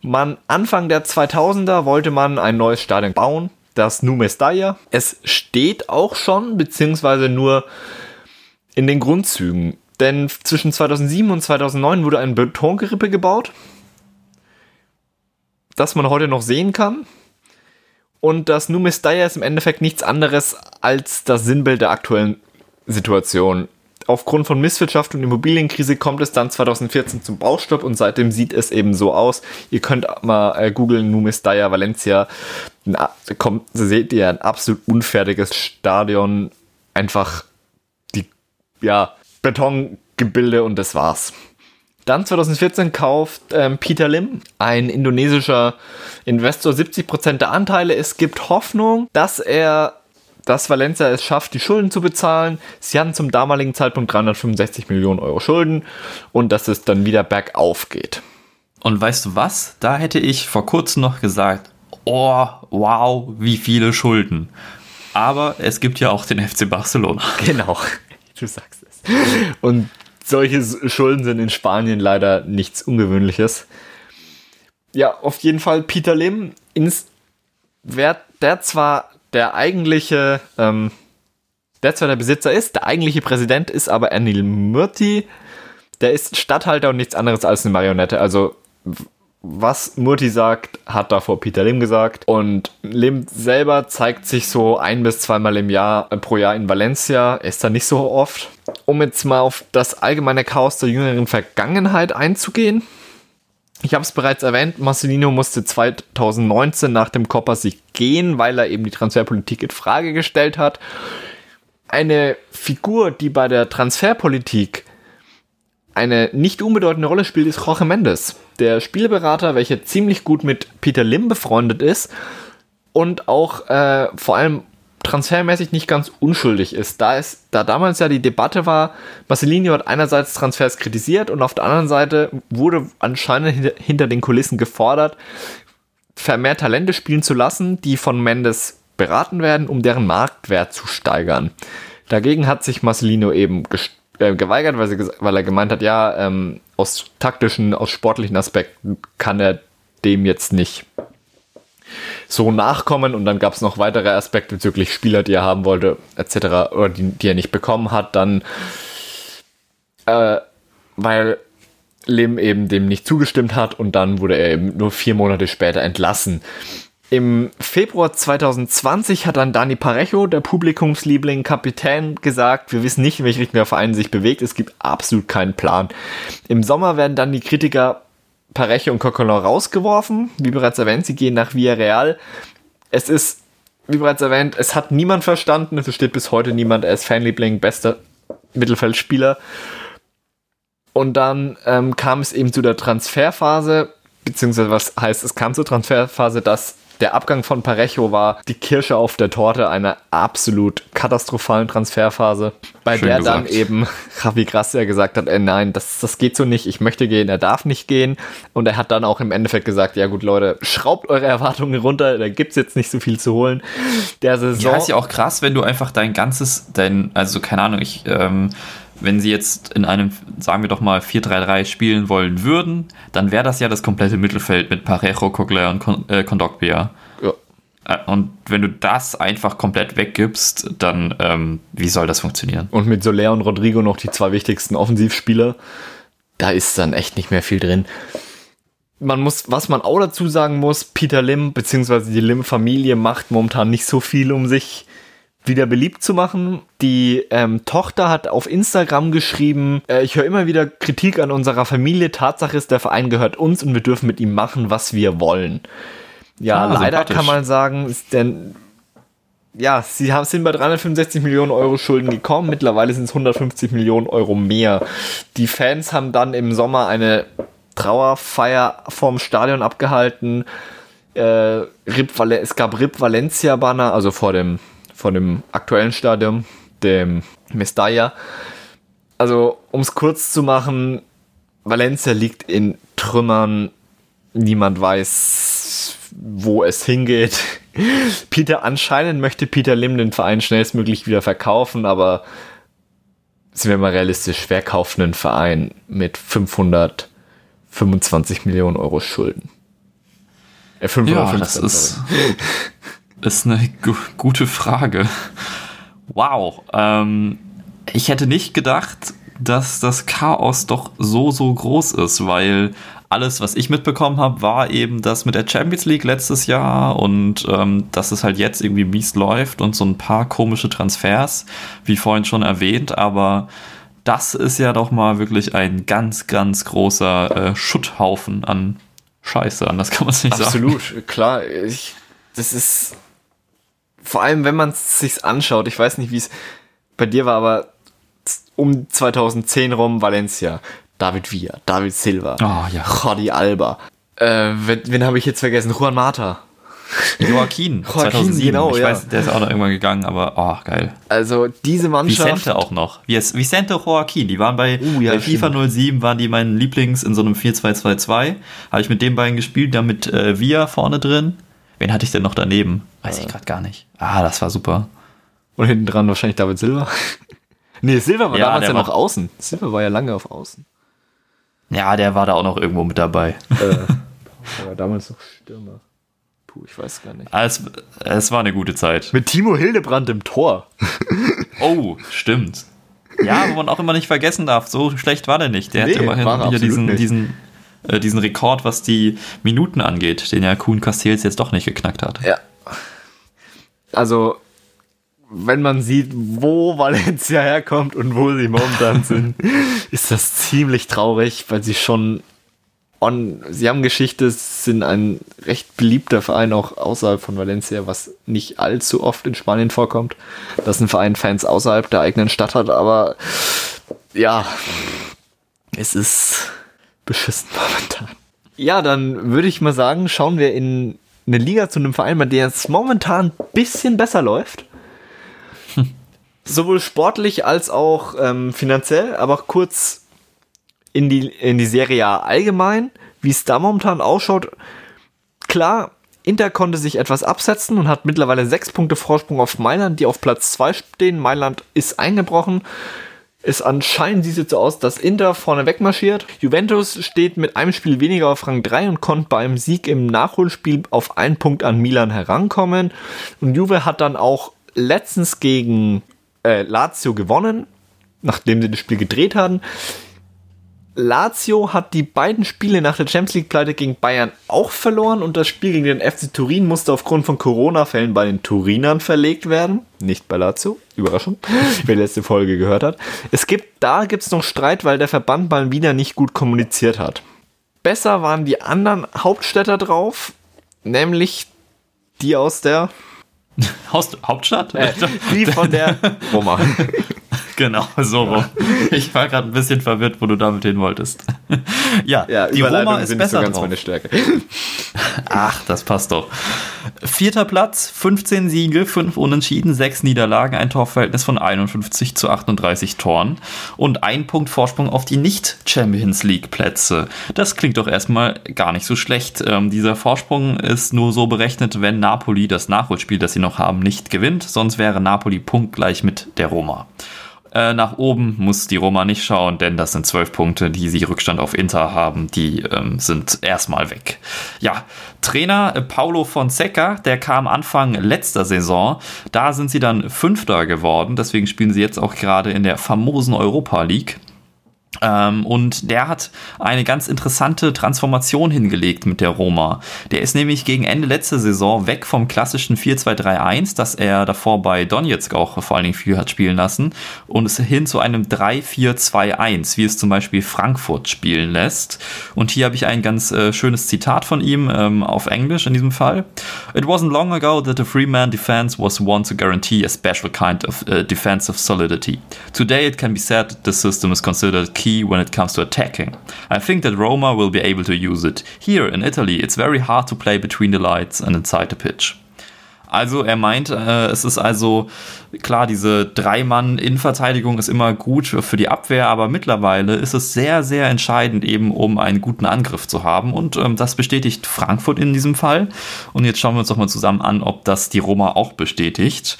Man, Anfang der 2000er wollte man ein neues Stadion bauen das Numestaya. Es steht auch schon, beziehungsweise nur in den Grundzügen. Denn zwischen 2007 und 2009 wurde ein Betongerippe gebaut, das man heute noch sehen kann. Und das Numestaya ist im Endeffekt nichts anderes als das Sinnbild der aktuellen Situation aufgrund von Misswirtschaft und Immobilienkrise kommt es dann 2014 zum Baustopp und seitdem sieht es eben so aus. Ihr könnt mal äh, googeln Numis Daya Valencia. Na, kommt, seht ihr ein absolut unfertiges Stadion. Einfach die, ja, Betongebilde und das war's. Dann 2014 kauft ähm, Peter Lim, ein indonesischer Investor, 70% der Anteile. Es gibt Hoffnung, dass er dass Valencia es schafft, die Schulden zu bezahlen. Sie hatten zum damaligen Zeitpunkt 365 Millionen Euro Schulden und dass es dann wieder bergauf geht. Und weißt du was? Da hätte ich vor kurzem noch gesagt, oh, wow, wie viele Schulden. Aber es gibt ja auch den FC Barcelona. (laughs) Genau, du sagst es. Und solche Schulden sind in Spanien leider nichts Ungewöhnliches. Ja, auf jeden Fall Peter Lim, ins, wer, der zwar der eigentliche, ähm, der zwar der Besitzer ist, der eigentliche Präsident ist aber Anil Murti. Der ist Stadthalter und nichts anderes als eine Marionette. Also was Murti sagt, hat davor Peter Lim gesagt. Und Lim selber zeigt sich so ein bis zweimal im Jahr äh, pro Jahr in Valencia. Er ist da nicht so oft. Um jetzt mal auf das allgemeine Chaos der jüngeren Vergangenheit einzugehen. Ich habe es bereits erwähnt, Marcelino musste 2019 nach dem Copper sich gehen, weil er eben die Transferpolitik in Frage gestellt hat. Eine Figur, die bei der Transferpolitik eine nicht unbedeutende Rolle spielt, ist Jorge Mendes, der Spielberater, welcher ziemlich gut mit Peter Lim befreundet ist und auch äh, vor allem transfermäßig nicht ganz unschuldig ist. Da, ist. da damals ja die Debatte war, Marcelinho hat einerseits Transfers kritisiert und auf der anderen Seite wurde anscheinend hinter, den Kulissen gefordert, vermehrt Talente spielen zu lassen, die von Mendes beraten werden, um deren Marktwert zu steigern. Dagegen hat sich Marcelino eben äh, geweigert, weil, er gemeint hat, ja, ähm, aus taktischen, aus sportlichen Aspekten kann er dem jetzt nicht so nachkommen und dann gab es noch weitere Aspekte bezüglich Spieler, die er haben wollte, etc., oder die, die er nicht bekommen hat, dann äh, weil Lim eben dem nicht zugestimmt hat und dann wurde er eben nur vier Monate später entlassen. Im Februar 2020 hat dann Dani Parejo, der Publikumsliebling, Kapitän, gesagt, wir wissen nicht, in welche Richtung der Verein sich bewegt, es gibt absolut keinen Plan. Im Sommer werden dann die Kritiker Parejo und Coquelin rausgeworfen. Wie bereits erwähnt, sie gehen nach Villarreal. Es ist, wie bereits erwähnt, es hat niemand verstanden. Es steht bis heute niemand. Er ist Fanliebling, bester Mittelfeldspieler. Und dann ähm, kam es eben zu der Transferphase, beziehungsweise was heißt, es kam zur Transferphase, dass der Abgang von Parejo war die Kirsche auf der Torte einer absolut katastrophalen Transferphase, bei Schön der gesagt. dann eben Javi Gracia gesagt hat, ey, nein, das, das geht so nicht, ich möchte gehen, er darf nicht gehen. Und er hat dann auch im Endeffekt gesagt, ja gut Leute, schraubt eure Erwartungen runter, da gibt es jetzt nicht so viel zu holen. Der Saison... Ja, ist ja auch krass, wenn du einfach dein ganzes, dein, also keine Ahnung, ich... Ähm, wenn sie jetzt in einem, sagen wir doch mal, 4-3-3 spielen wollen würden, dann wäre das ja das komplette Mittelfeld mit Parejo, Kogler und Con äh, Kondogbia. Ja. Äh, und wenn du das einfach komplett weggibst, dann ähm, wie soll das funktionieren? Und mit Soler und Rodrigo noch die zwei wichtigsten Offensivspieler, da ist dann echt nicht mehr viel drin. Man muss, was man auch dazu sagen muss, Peter Lim bzw. die Lim-Familie macht momentan nicht so viel, um sich wieder beliebt zu machen. Die ähm, Tochter hat auf Instagram geschrieben, äh, ich höre immer wieder Kritik an unserer Familie. Tatsache ist, der Verein gehört uns und wir dürfen mit ihm machen, was wir wollen. Ja, ah, leider kann man sagen, ist denn ja, sie haben, sind bei 365 Millionen Euro Schulden gekommen. Mittlerweile sind es 150 Millionen Euro mehr. Die Fans haben dann im Sommer eine Trauerfeier vorm Stadion abgehalten. Äh, Rip es gab Rip Valencia Banner, also vor dem von dem aktuellen Stadion, dem Mestalla. Also, um es kurz zu machen, Valencia liegt in Trümmern. Niemand weiß, wo es hingeht. (laughs) Peter, anscheinend möchte Peter Lim den Verein schnellstmöglich wieder verkaufen, aber sind wir mal realistisch, wer kauft einen Verein mit 525 Millionen Euro Schulden? Äh, 515, ja, das ist, (laughs) ist eine gu gute Frage. Wow. Ähm, ich hätte nicht gedacht, dass das Chaos doch so, so groß ist, weil alles, was ich mitbekommen habe, war eben das mit der Champions League letztes Jahr und ähm, dass es halt jetzt irgendwie mies läuft und so ein paar komische Transfers, wie vorhin schon erwähnt, aber das ist ja doch mal wirklich ein ganz, ganz großer äh, Schutthaufen an Scheiße, anders kann man es nicht Absolut, sagen. Absolut, klar. Ich, das ist vor allem, wenn man es sich anschaut, ich weiß nicht, wie es bei dir war, aber um 2010 rum Valencia, David Villa, David Silva, oh, ja. Jordi Alba, äh, wen, wen habe ich jetzt vergessen? Juan Mata. Joaquin, (laughs) Joaquin 2007. genau, ich ja. weiß, der ist auch noch irgendwann gegangen, aber oh, geil. Also diese Mannschaft. Vicente auch noch. Vicente Joaquin, die waren bei, uh, ja, bei FIFA 07, waren die mein Lieblings in so einem 4-2-2-2. Habe ich mit den beiden gespielt, da mit äh, Via vorne drin. Wen hatte ich denn noch daneben? Weiß ich gerade gar nicht. Ah, das war super. Und hinten dran wahrscheinlich David Silva. (laughs) nee, Silva war ja, damals ja noch außen. Silva war ja lange auf außen. Ja, der war da auch noch irgendwo mit dabei. Äh, (laughs) war damals noch Stürmer. Puh, ich weiß gar nicht. Es, es war eine gute Zeit. Mit Timo Hildebrand im Tor. (laughs) oh, stimmt. Ja, wo man auch immer nicht vergessen darf, so schlecht war der nicht. Der nee, hat immerhin wieder diesen, diesen äh, diesen Rekord, was die Minuten angeht, den ja Kuhn Castells jetzt doch nicht geknackt hat. Ja. Also, wenn man sieht, wo Valencia herkommt und wo sie momentan (laughs) sind, ist das ziemlich traurig, weil sie schon on, sie haben Geschichte, sind ein recht beliebter Verein auch außerhalb von Valencia, was nicht allzu oft in Spanien vorkommt, dass ein Verein Fans außerhalb der eigenen Stadt hat, aber ja, Es ist beschissen (laughs) momentan. Ja, dann würde ich mal sagen, schauen wir in eine Liga zu einem Verein, bei der es momentan ein bisschen besser läuft. Hm. (laughs) Sowohl sportlich als auch ähm, finanziell, aber kurz in die, in die Serie A allgemein, wie es da momentan ausschaut. Klar, Inter konnte sich etwas absetzen und hat mittlerweile sechs Punkte Vorsprung auf Mailand, die auf Platz 2 stehen. Mailand ist eingebrochen. Es anscheinend sieht es so aus, dass Inter vorne wegmarschiert. Juventus steht mit einem Spiel weniger auf Rang 3 und konnte beim Sieg im Nachholspiel auf einen Punkt an Milan herankommen. Und Juve hat dann auch letztens gegen äh, Lazio gewonnen, nachdem sie das Spiel gedreht hatten. Lazio hat die beiden Spiele nach der Champions League Pleite gegen Bayern auch verloren und das Spiel gegen den FC Turin musste aufgrund von Corona-Fällen bei den Turinern verlegt werden. Nicht bei Lazio. Überraschung. (laughs) Wer die letzte Folge gehört hat. Es gibt, da gibt es noch Streit, weil der Verband mal wieder nicht gut kommuniziert hat. Besser waren die anderen Hauptstädter drauf, nämlich die aus der Hauptstadt? Äh, die von der (laughs) Roma. (laughs) (laughs) Genau, so rum. Ich war gerade ein bisschen verwirrt, wo du damit hin wolltest. (laughs) ja, ja die Roma ist besser so ganz drauf. meine Stärke. (laughs) Ach, das passt doch. Vierter Platz, 15 Siege, 5 Unentschieden, 6 Niederlagen, ein Torverhältnis von 51 zu 38 Toren und ein Punkt Vorsprung auf die Nicht-Champions League-Plätze. Das klingt doch erstmal gar nicht so schlecht. Ähm, dieser Vorsprung ist nur so berechnet, wenn Napoli das Nachholspiel, das sie noch haben, nicht gewinnt. Sonst wäre Napoli punktgleich mit der Roma. Äh, nach oben muss die Roma nicht schauen, denn das sind zwölf Punkte, die sie Rückstand auf Inter haben. Die ähm, sind erstmal weg. Ja, Trainer äh, Paulo Fonseca, der kam Anfang letzter Saison. Da sind sie dann Fünfter geworden. Deswegen spielen sie jetzt auch gerade in der famosen Europa League. Ähm, und der hat eine ganz interessante Transformation hingelegt mit der Roma. Der ist nämlich gegen Ende letzter Saison weg vom klassischen 4-2-3-1, das er davor bei Donetsk auch vor allen Dingen viel hat spielen lassen, und ist hin zu einem 3-4-2-1, wie es zum Beispiel Frankfurt spielen lässt. Und hier habe ich ein ganz äh, schönes Zitat von ihm ähm, auf Englisch in diesem Fall. It wasn't long ago that the three-man defense was one to guarantee a special kind of uh, defensive solidity. Today it can be said the system is considered key when it comes to attacking. I think that Roma will be able to use it. Here in Italy, it's very hard to play between the lights and inside the pitch. Also er meint, äh, es ist also klar, diese Drei-Mann-Innenverteidigung ist immer gut für die Abwehr, aber mittlerweile ist es sehr, sehr entscheidend eben, um einen guten Angriff zu haben und ähm, das bestätigt Frankfurt in diesem Fall. Und jetzt schauen wir uns doch mal zusammen an, ob das die Roma auch bestätigt.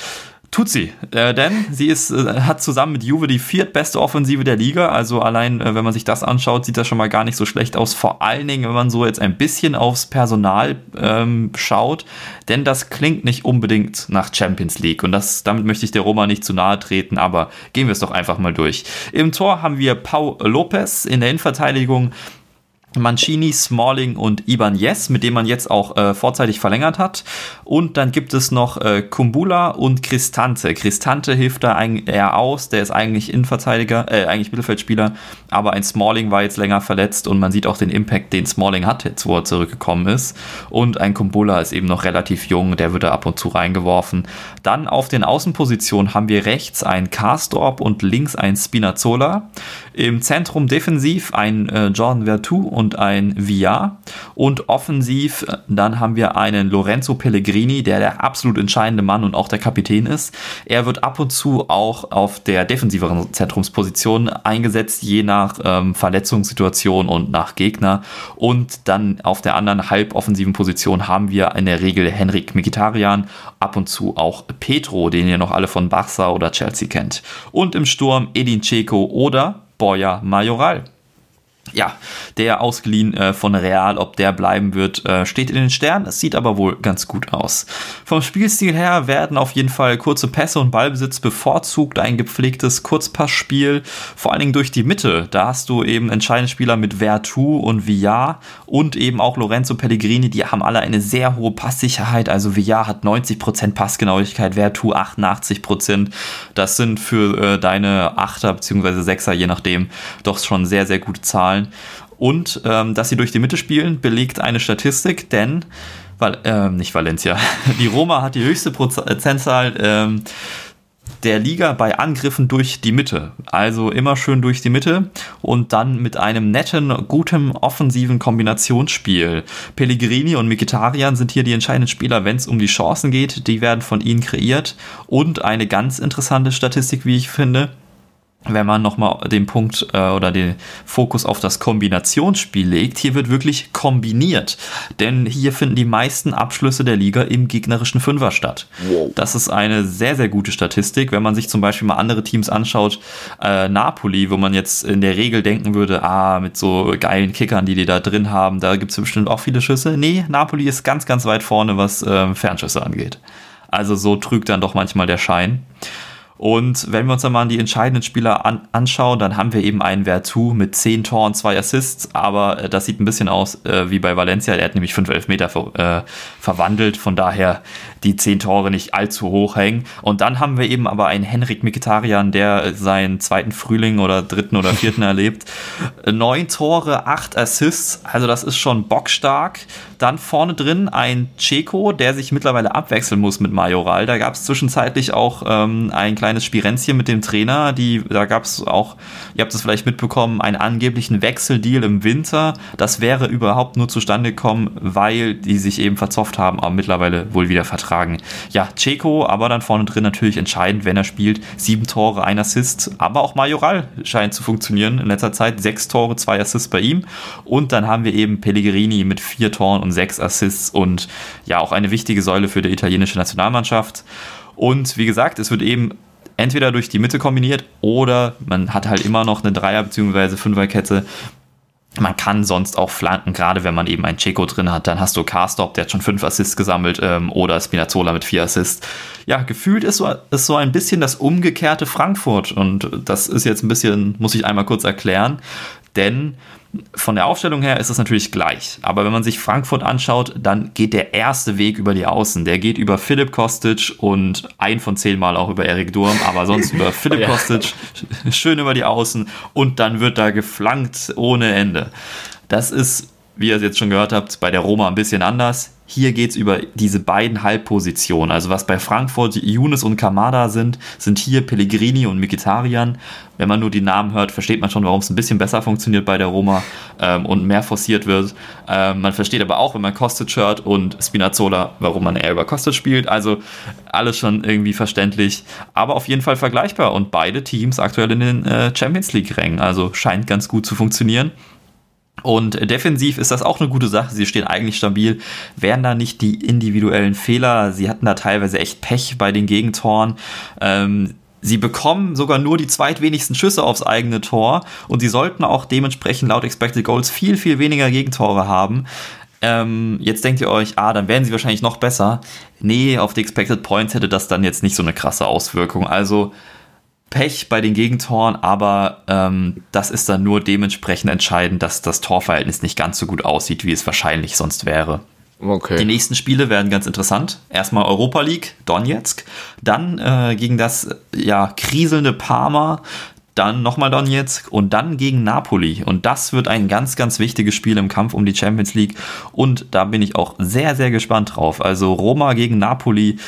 Tut sie, äh, denn sie ist, äh, hat zusammen mit Juve die viertbeste Offensive der Liga. Also allein, äh, wenn man sich das anschaut, sieht das schon mal gar nicht so schlecht aus. Vor allen Dingen, wenn man so jetzt ein bisschen aufs Personal ähm, schaut, denn das klingt nicht unbedingt nach Champions League. Und das, damit möchte ich der Roma nicht zu nahe treten, aber gehen wir es doch einfach mal durch. Im Tor haben wir Pau Lopez, in der Innenverteidigung Mancini, Smalling und Ibanez, mit dem man jetzt auch äh, vorzeitig verlängert hat. Und dann gibt es noch äh, Kumbula und Cristante. Cristante hilft da eher aus, der ist eigentlich Innenverteidiger, äh, eigentlich Mittelfeldspieler, aber ein Smalling war jetzt länger verletzt und man sieht auch den Impact, den Smalling hat jetzt, wo er zurückgekommen ist. Und ein Kumbula ist eben noch relativ jung, der wird da ab und zu reingeworfen. Dann auf den Außenpositionen haben wir rechts ein Karstorp und links ein Spinazzola. Im Zentrum defensiv ein äh, Jordan Vertu und ein Villa. Und offensiv, äh, dann haben wir einen Lorenzo Pellegrini, der der absolut entscheidende Mann und auch der Kapitän ist. Er wird ab und zu auch auf der defensiveren Zentrumsposition eingesetzt, je nach ähm, Verletzungssituation und nach Gegner. Und dann auf der anderen halboffensiven Position haben wir in der Regel Henrik Mkhitaryan, ab und zu auch Petro, den ihr noch alle von Barca oder Chelsea kennt. Und im Sturm Edin Dzeko oder Borja Majoral ja, der ausgeliehen äh, von Real, ob der bleiben wird, äh, steht in den Sternen. Es sieht aber wohl ganz gut aus. Vom Spielstil her werden auf jeden Fall kurze Pässe und Ballbesitz bevorzugt, ein gepflegtes Kurzpassspiel, vor allen Dingen durch die Mitte. Da hast du eben entscheidende Spieler mit Vertu und Villar und eben auch Lorenzo Pellegrini, die haben alle eine sehr hohe Passsicherheit. Also Villar hat 90% Passgenauigkeit, Vertu 88%. Das sind für äh, deine Achter bzw. Sechser, je nachdem, doch schon sehr, sehr gute Zahlen. Zahlen. Und ähm, dass sie durch die Mitte spielen, belegt eine Statistik, denn, weil, ähm, nicht Valencia, (laughs) die Roma hat die höchste Prozentzahl ähm, der Liga bei Angriffen durch die Mitte. Also immer schön durch die Mitte und dann mit einem netten, guten offensiven Kombinationsspiel. Pellegrini und Mikitarian sind hier die entscheidenden Spieler, wenn es um die Chancen geht. Die werden von ihnen kreiert. Und eine ganz interessante Statistik, wie ich finde wenn man nochmal den Punkt äh, oder den Fokus auf das Kombinationsspiel legt, hier wird wirklich kombiniert. Denn hier finden die meisten Abschlüsse der Liga im gegnerischen Fünfer statt. Wow. Das ist eine sehr, sehr gute Statistik. Wenn man sich zum Beispiel mal andere Teams anschaut, äh, Napoli, wo man jetzt in der Regel denken würde, ah, mit so geilen Kickern, die die da drin haben, da gibt es bestimmt auch viele Schüsse. Nee, Napoli ist ganz, ganz weit vorne, was äh, Fernschüsse angeht. Also so trügt dann doch manchmal der Schein. Und wenn wir uns dann mal die entscheidenden Spieler an, anschauen, dann haben wir eben einen Vertu mit 10 Toren, 2 Assists, aber äh, das sieht ein bisschen aus äh, wie bei Valencia, der hat nämlich 5 Elfmeter ver, äh, verwandelt, von daher die 10 Tore nicht allzu hoch hängen. Und dann haben wir eben aber einen Henrik Mikitarian, der seinen zweiten Frühling oder dritten oder vierten (laughs) erlebt. 9 Tore, 8 Assists, also das ist schon bockstark. Dann vorne drin ein Checo, der sich mittlerweile abwechseln muss mit Majoral. Da gab es zwischenzeitlich auch ähm, ein kleines Spirenzchen mit dem Trainer. Die, da gab es auch, ihr habt es vielleicht mitbekommen, einen angeblichen Wechseldeal im Winter. Das wäre überhaupt nur zustande gekommen, weil die sich eben verzofft haben, aber mittlerweile wohl wieder vertragen. Ja, Checo, aber dann vorne drin natürlich entscheidend, wenn er spielt. Sieben Tore, ein Assist, aber auch Majoral scheint zu funktionieren in letzter Zeit. Sechs Tore, zwei Assists bei ihm. Und dann haben wir eben Pellegrini mit vier Toren und sechs Assists und ja, auch eine wichtige Säule für die italienische Nationalmannschaft. Und wie gesagt, es wird eben entweder durch die Mitte kombiniert oder man hat halt immer noch eine Dreier- bzw. Fünferkette. Man kann sonst auch flanken, gerade wenn man eben einen Checo drin hat. Dann hast du Carstop, der hat schon fünf Assists gesammelt, ähm, oder Spinazzola mit vier Assists. Ja, gefühlt ist so, ist so ein bisschen das umgekehrte Frankfurt. Und das ist jetzt ein bisschen, muss ich einmal kurz erklären. Denn von der Aufstellung her ist es natürlich gleich. Aber wenn man sich Frankfurt anschaut, dann geht der erste Weg über die Außen. Der geht über Philipp Kostic und ein von zehn Mal auch über Erik Durm, aber sonst über (laughs) Philipp ja. Kostic, schön über die Außen und dann wird da geflankt ohne Ende. Das ist, wie ihr es jetzt schon gehört habt, bei der Roma ein bisschen anders. Hier geht es über diese beiden Halbpositionen. Also was bei Frankfurt Younes und Kamada sind, sind hier Pellegrini und Mikitarian. Wenn man nur die Namen hört, versteht man schon, warum es ein bisschen besser funktioniert bei der Roma ähm, und mehr forciert wird. Ähm, man versteht aber auch, wenn man Kostic hört und Spinazzola, warum man eher über Kostic spielt. Also alles schon irgendwie verständlich, aber auf jeden Fall vergleichbar. Und beide Teams aktuell in den äh, Champions League-Rängen. Also scheint ganz gut zu funktionieren. Und defensiv ist das auch eine gute Sache. Sie stehen eigentlich stabil. Wären da nicht die individuellen Fehler? Sie hatten da teilweise echt Pech bei den Gegentoren. Ähm, sie bekommen sogar nur die zweitwenigsten Schüsse aufs eigene Tor und sie sollten auch dementsprechend laut Expected Goals viel, viel weniger Gegentore haben. Ähm, jetzt denkt ihr euch, ah, dann werden sie wahrscheinlich noch besser. Nee, auf die Expected Points hätte das dann jetzt nicht so eine krasse Auswirkung. Also Pech bei den Gegentoren, aber ähm, das ist dann nur dementsprechend entscheidend, dass das Torverhältnis nicht ganz so gut aussieht, wie es wahrscheinlich sonst wäre. Okay. Die nächsten Spiele werden ganz interessant. Erstmal Europa League, Donetsk, dann äh, gegen das ja, kriselnde Parma, dann nochmal Donetsk und dann gegen Napoli. Und das wird ein ganz, ganz wichtiges Spiel im Kampf um die Champions League. Und da bin ich auch sehr, sehr gespannt drauf. Also Roma gegen Napoli,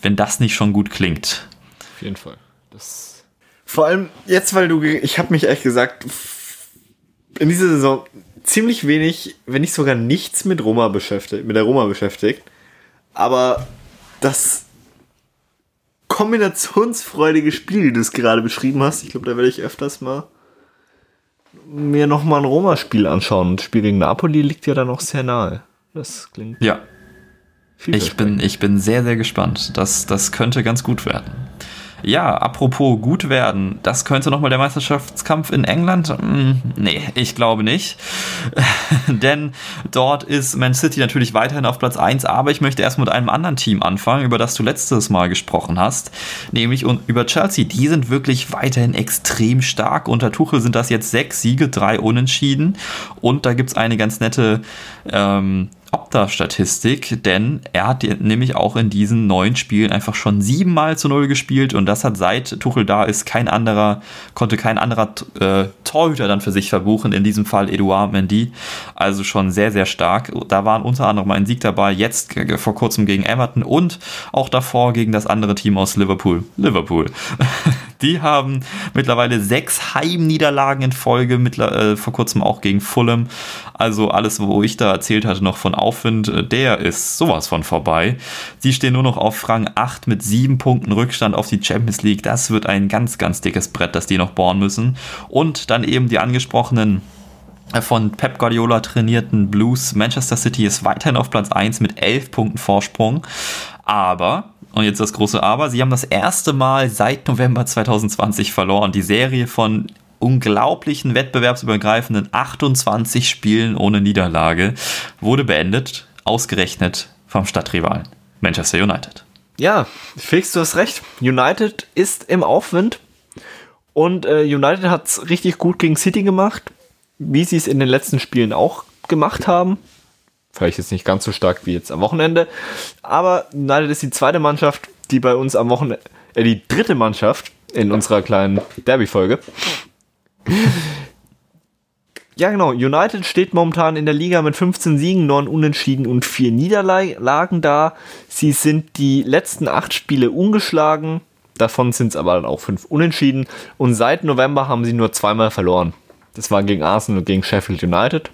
wenn das nicht schon gut klingt. Auf jeden Fall. Das vor allem jetzt, weil du, ich habe mich ehrlich gesagt in dieser Saison ziemlich wenig, wenn nicht sogar nichts mit Roma beschäftigt, mit der Roma beschäftigt. Aber das kombinationsfreudige Spiel, wie du es gerade beschrieben hast, ich glaube, da werde ich öfters mal mir nochmal ein Roma-Spiel anschauen. Und das Spiel gegen Napoli liegt ja dann auch sehr nahe. Das klingt. Ja. Ich bin, ich bin sehr, sehr gespannt. Das, das könnte ganz gut werden. Ja, apropos gut werden, das könnte nochmal der Meisterschaftskampf in England? Hm, nee, ich glaube nicht. (laughs) Denn dort ist Man City natürlich weiterhin auf Platz 1, aber ich möchte erst mit einem anderen Team anfangen, über das du letztes Mal gesprochen hast, nämlich über Chelsea. Die sind wirklich weiterhin extrem stark. Unter Tuchel sind das jetzt sechs Siege, drei Unentschieden und da gibt es eine ganz nette ähm, Opta-Statistik, denn er hat nämlich auch in diesen neun Spielen einfach schon siebenmal zu null gespielt und das hat seit Tuchel da ist kein anderer, konnte kein anderer äh, Torhüter dann für sich verbuchen, in diesem Fall Eduard Mendy. Also schon sehr, sehr stark. Da waren unter anderem ein Sieg dabei, jetzt vor kurzem gegen Everton und auch davor gegen das andere Team aus Liverpool. Liverpool. (laughs) Die haben mittlerweile sechs Heimniederlagen in Folge, äh, vor kurzem auch gegen Fulham. Also alles, wo ich da erzählt hatte, noch von Aufwind, äh, der ist sowas von vorbei. Sie stehen nur noch auf Rang 8 mit sieben Punkten Rückstand auf die Champions League. Das wird ein ganz, ganz dickes Brett, das die noch bohren müssen. Und dann eben die angesprochenen äh, von Pep Guardiola trainierten Blues. Manchester City ist weiterhin auf Platz 1 mit 11 Punkten Vorsprung. Aber und jetzt das große Aber. Sie haben das erste Mal seit November 2020 verloren. Die Serie von unglaublichen wettbewerbsübergreifenden 28 Spielen ohne Niederlage wurde beendet, ausgerechnet vom Stadtrivalen Manchester United. Ja, Felix, du hast recht. United ist im Aufwind und äh, United hat es richtig gut gegen City gemacht, wie sie es in den letzten Spielen auch gemacht haben. Vielleicht jetzt nicht ganz so stark wie jetzt am Wochenende. Aber United ist die zweite Mannschaft, die bei uns am Wochenende, äh, die dritte Mannschaft in unserer kleinen Derby-Folge. (laughs) ja, genau. United steht momentan in der Liga mit 15 Siegen, 9 Unentschieden und 4 Niederlagen da. Sie sind die letzten 8 Spiele ungeschlagen. Davon sind es aber dann auch 5 Unentschieden. Und seit November haben sie nur zweimal verloren. Das war gegen Arsenal und gegen Sheffield United.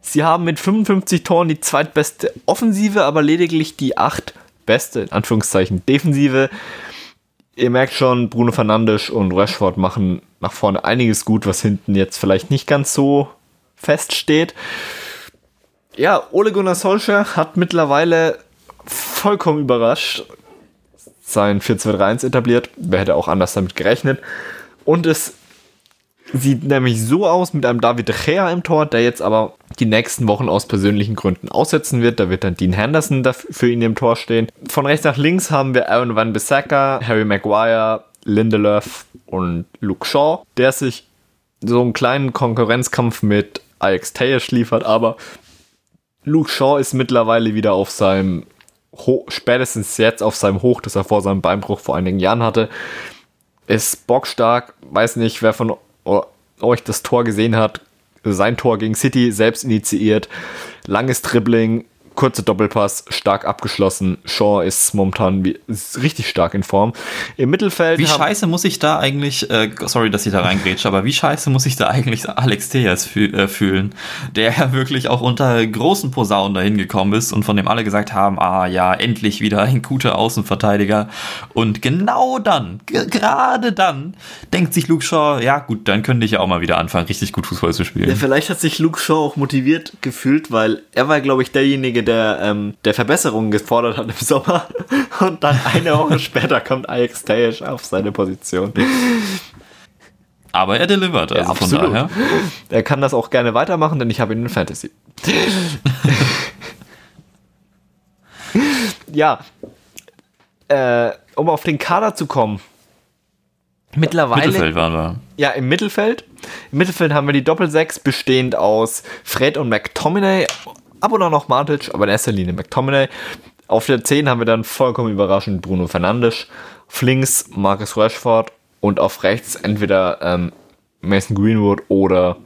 Sie haben mit 55 Toren die zweitbeste Offensive, aber lediglich die acht beste, in Anführungszeichen, Defensive. Ihr merkt schon, Bruno Fernandes und Rashford machen nach vorne einiges gut, was hinten jetzt vielleicht nicht ganz so feststeht. Ja, Ole Gunnar Solskjaer hat mittlerweile vollkommen überrascht sein 4-2-3-1 etabliert. Wer hätte auch anders damit gerechnet? Und es Sieht nämlich so aus mit einem David Gea im Tor, der jetzt aber die nächsten Wochen aus persönlichen Gründen aussetzen wird. Da wird dann Dean Henderson für ihn im Tor stehen. Von rechts nach links haben wir Aaron Van Bissaka, Harry Maguire, Lindelöf und Luke Shaw, der sich so einen kleinen Konkurrenzkampf mit Alex Taylor liefert, aber Luke Shaw ist mittlerweile wieder auf seinem Ho spätestens jetzt auf seinem Hoch, das er vor seinem Beinbruch vor einigen Jahren hatte. Ist bockstark, weiß nicht, wer von euch das Tor gesehen hat, sein Tor gegen City selbst initiiert, langes Dribbling, kurzer Doppelpass, stark abgeschlossen. Shaw ist momentan ist richtig stark in Form. Im Mittelfeld. Wie scheiße muss ich da eigentlich, äh, sorry, dass ich da reingrätsche, aber wie scheiße muss ich da eigentlich Alex Tejas füh äh, fühlen, der ja wirklich auch unter großen Posaunen dahin gekommen ist und von dem alle gesagt haben, ah ja, endlich wieder ein guter Außenverteidiger. Und genau dann, gerade dann, denkt sich Luke Shaw, ja gut, dann könnte ich ja auch mal wieder anfangen, richtig gut Fußball zu spielen. Ja, vielleicht hat sich Luke Shaw auch motiviert gefühlt, weil er war, glaube ich, derjenige, der, ähm, der Verbesserungen gefordert hat im Sommer. (laughs) Und dann eine Woche (laughs) später kommt Alex Tejes auf seine Position. Aber er delivert, also ja, von daher. Er kann das auch gerne weitermachen, denn ich habe ihn in Fantasy. (laughs) ja. Äh, um auf den Kader zu kommen. Mittlerweile. Mittelfeld waren wir. Ja, im Mittelfeld. Im Mittelfeld haben wir die Doppelsechs bestehend aus Fred und McTominay ab und an noch Matic, aber in erster Linie McTominay. Auf der 10 haben wir dann vollkommen überraschend Bruno Fernandes, auf links Marcus Rashford und auf rechts entweder ähm, Mason Greenwood oder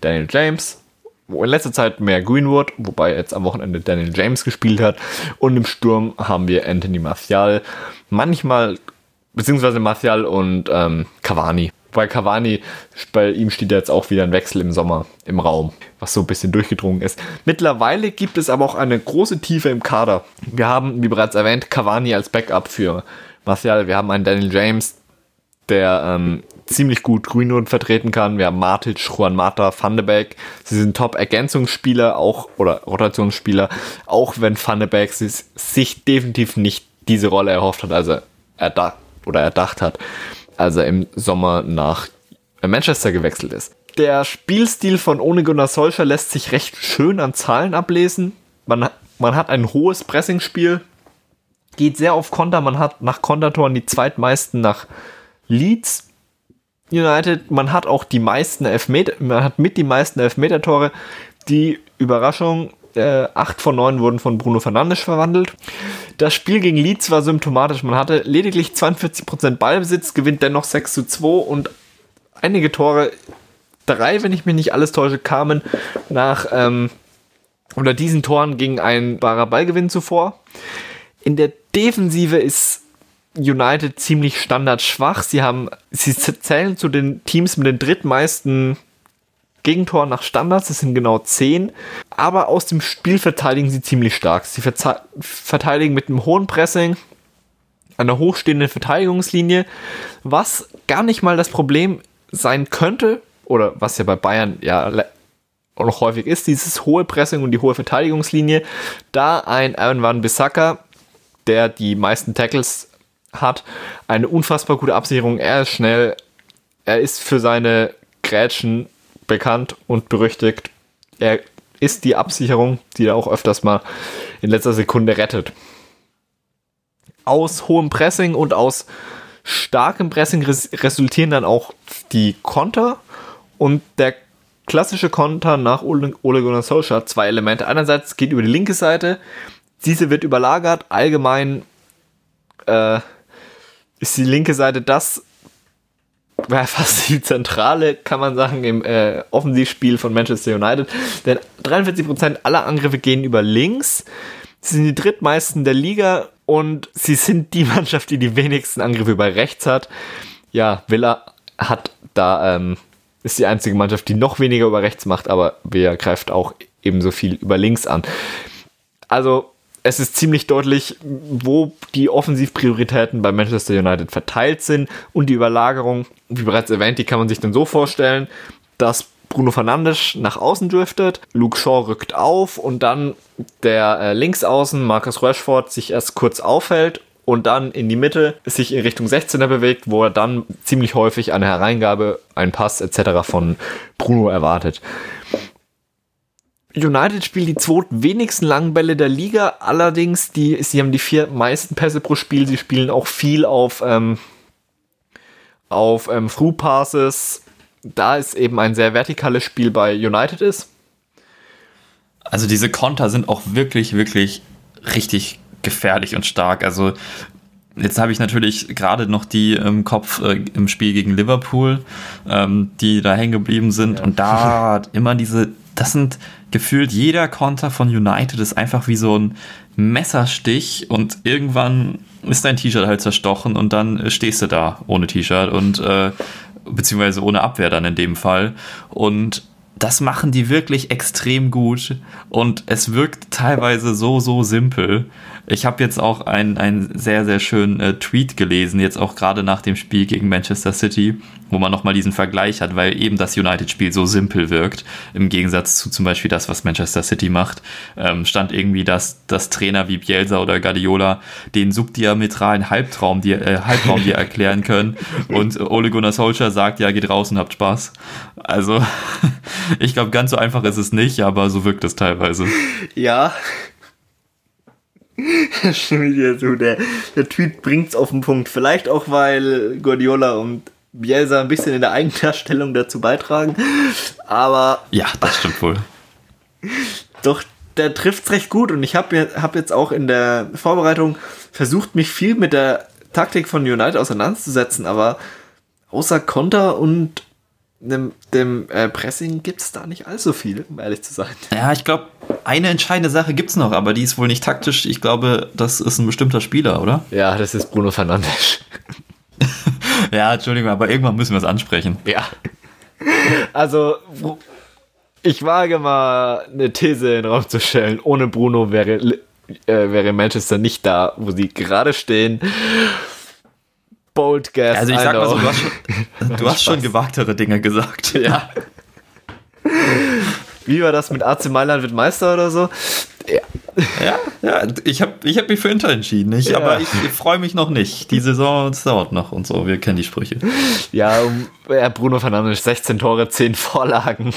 Daniel James. In letzter Zeit mehr Greenwood, wobei jetzt am Wochenende Daniel James gespielt hat. Und im Sturm haben wir Anthony Martial. Manchmal, beziehungsweise Martial und ähm, Cavani bei Cavani, bei ihm steht jetzt auch wieder ein Wechsel im Sommer im Raum, was so ein bisschen durchgedrungen ist. Mittlerweile gibt es aber auch eine große Tiefe im Kader. Wir haben, wie bereits erwähnt, Cavani als Backup für Martial. Wir haben einen Daniel James, der ähm, ziemlich gut Greenwood vertreten kann. Wir haben Matic, Juan Mata, Van de Beek. Sie sind Top-Ergänzungsspieler auch oder Rotationsspieler, auch wenn Van de Beek sich definitiv nicht diese Rolle erhofft hat, also erdacht oder erdacht hat als er im Sommer nach Manchester gewechselt ist. Der Spielstil von Ole Gunnar Solskjaer lässt sich recht schön an Zahlen ablesen. Man, man hat ein hohes Pressingspiel, geht sehr auf Konter. Man hat nach Kontertoren die zweitmeisten nach Leeds United. Man hat auch die meisten Elfmeter, man hat mit die meisten Elfmeter-Tore. Die Überraschung Äh, acht von neun wurden von Bruno Fernandes verwandelt. Das Spiel gegen Leeds war symptomatisch. Man hatte lediglich 42% Ballbesitz, gewinnt dennoch 6 zu 2 und einige Tore, drei, wenn ich mich nicht alles täusche, kamen nach ähm, unter diesen Toren ging ein barer Ballgewinn zuvor. In der Defensive ist United ziemlich standardschwach. Sie haben, sie zählen zu den Teams mit den drittmeisten Gegentoren nach Standards, das sind genau 10. Aber aus dem Spiel verteidigen sie ziemlich stark. Sie verteidigen mit einem hohen Pressing, einer hochstehenden Verteidigungslinie, was gar nicht mal das Problem sein könnte, oder was ja bei Bayern ja noch häufig ist, dieses hohe Pressing und die hohe Verteidigungslinie, da ein Aaron Van Bissaka, der die meisten Tackles hat, eine unfassbar gute Absicherung, er ist schnell, er ist für seine Grätschen bekannt und berüchtigt. Er ist die Absicherung, die er auch öfters mal in letzter Sekunde rettet. Aus hohem Pressing und aus starkem Pressing res resultieren dann auch die Konter und der klassische Konter nach Ole, Gunnar Solskjaer zwei Elemente. Einerseits geht über die linke Seite, diese wird überlagert. Allgemein äh, ist die linke Seite das war fast die Zentrale, kann man sagen, im äh, Offensivspiel von Manchester United. Denn 43% aller Angriffe gehen über links. Sie sind die drittmeisten der Liga und sie sind die (laughs) Mannschaft, die die wenigsten Angriffe über rechts hat. Ja, Villa hat da, ähm, ist die einzige Mannschaft, die noch weniger über rechts macht, aber Villa greift auch ebenso viel über links an. Also es ist ziemlich deutlich, wo die Offensivprioritäten bei Manchester United verteilt sind und die Überlagerung, wie bereits erwähnt, die kann man sich dann so vorstellen, dass Bruno Fernandes nach außen driftet, Luke Shaw rückt auf und dann der äh, Linksaußen Marcus Rashford sich erst kurz aufhält und dann in die Mitte sich in Richtung 16er bewegt, wo er dann ziemlich häufig eine Hereingabe, einen Pass etc. von Bruno erwartet. United spielt die wenigsten langen Bälle der Liga, allerdings die, sie haben die vier meisten Pässe pro Spiel, sie spielen auch viel auf, ähm, auf ähm, Through Passes, da es eben ein sehr vertikales Spiel bei United ist. Also diese Konter sind auch wirklich, wirklich richtig gefährlich und stark. Also Jetzt habe ich natürlich gerade noch die im Kopf äh, im Spiel gegen Liverpool, ähm, die da hängen geblieben sind. Ja. Und da (laughs) hat immer diese, das sind gefühlt jeder Konter von United ist einfach wie so ein Messerstich und irgendwann ist dein T-Shirt halt zerstochen und dann stehst du da ohne T-Shirt und äh, beziehungsweise ohne Abwehr dann in dem Fall. Und das machen die wirklich extrem gut und es wirkt teilweise so, so simpel. Ich habe jetzt auch einen, sehr, sehr schönen äh, Tweet gelesen, jetzt auch gerade nach dem Spiel gegen Manchester City, wo man nochmal diesen Vergleich hat, weil eben das United-Spiel so simpel wirkt, im Gegensatz zu zum Beispiel das, was Manchester City macht. Ähm, stand irgendwie, dass, dass Trainer wie Bielsa oder Guardiola den subdiametralen Halbtraum dir, äh, Halbraum dir erklären können (laughs) und Ole Gunnar Solskjaer sagt, ja, geht raus und habt Spaß. Also, (laughs) ich glaube, ganz so einfach ist es nicht, aber so wirkt es teilweise. Ja, (laughs) dir zu. Der, der Tweet bringt's auf den Punkt. Vielleicht auch, weil Guardiola und Bielsa ein bisschen in der Eigendarstellung dazu beitragen. Aber. Ja, das stimmt wohl. (laughs) Doch, der trifft's recht gut und ich habe hab jetzt auch in der Vorbereitung versucht, mich viel mit der Taktik von United auseinanderzusetzen, aber außer Konter und dem, dem äh, Pressing gibt es da nicht allzu viel, um ehrlich zu sein. Ja, ich glaube, eine entscheidende Sache gibt es noch, aber die ist wohl nicht taktisch. Ich glaube, das ist ein bestimmter Spieler, oder? (laughs) Ja, das ist Bruno Fernandes. (laughs) ja, Entschuldigung, aber irgendwann müssen wir es ansprechen. Ja. Also, ich wage mal eine These in den Raum zu stellen. Ohne Bruno wäre, äh, wäre Manchester nicht da, wo sie gerade stehen. Bold guess. Also ich sag mal so, du hast, schon, (laughs) du hast schon gewagtere Dinge gesagt. (laughs) Ja. Wie war das mit AC Mailand wird Meister oder so? Ja. Ja, ja ich habe ich hab mich für Inter entschieden. Ich, ja. Aber ich, ich freue mich noch nicht. Die Saison dauert noch und so. Wir kennen die Sprüche. Ja, Bruno Fernandes 16 Tore, 10 Vorlagen.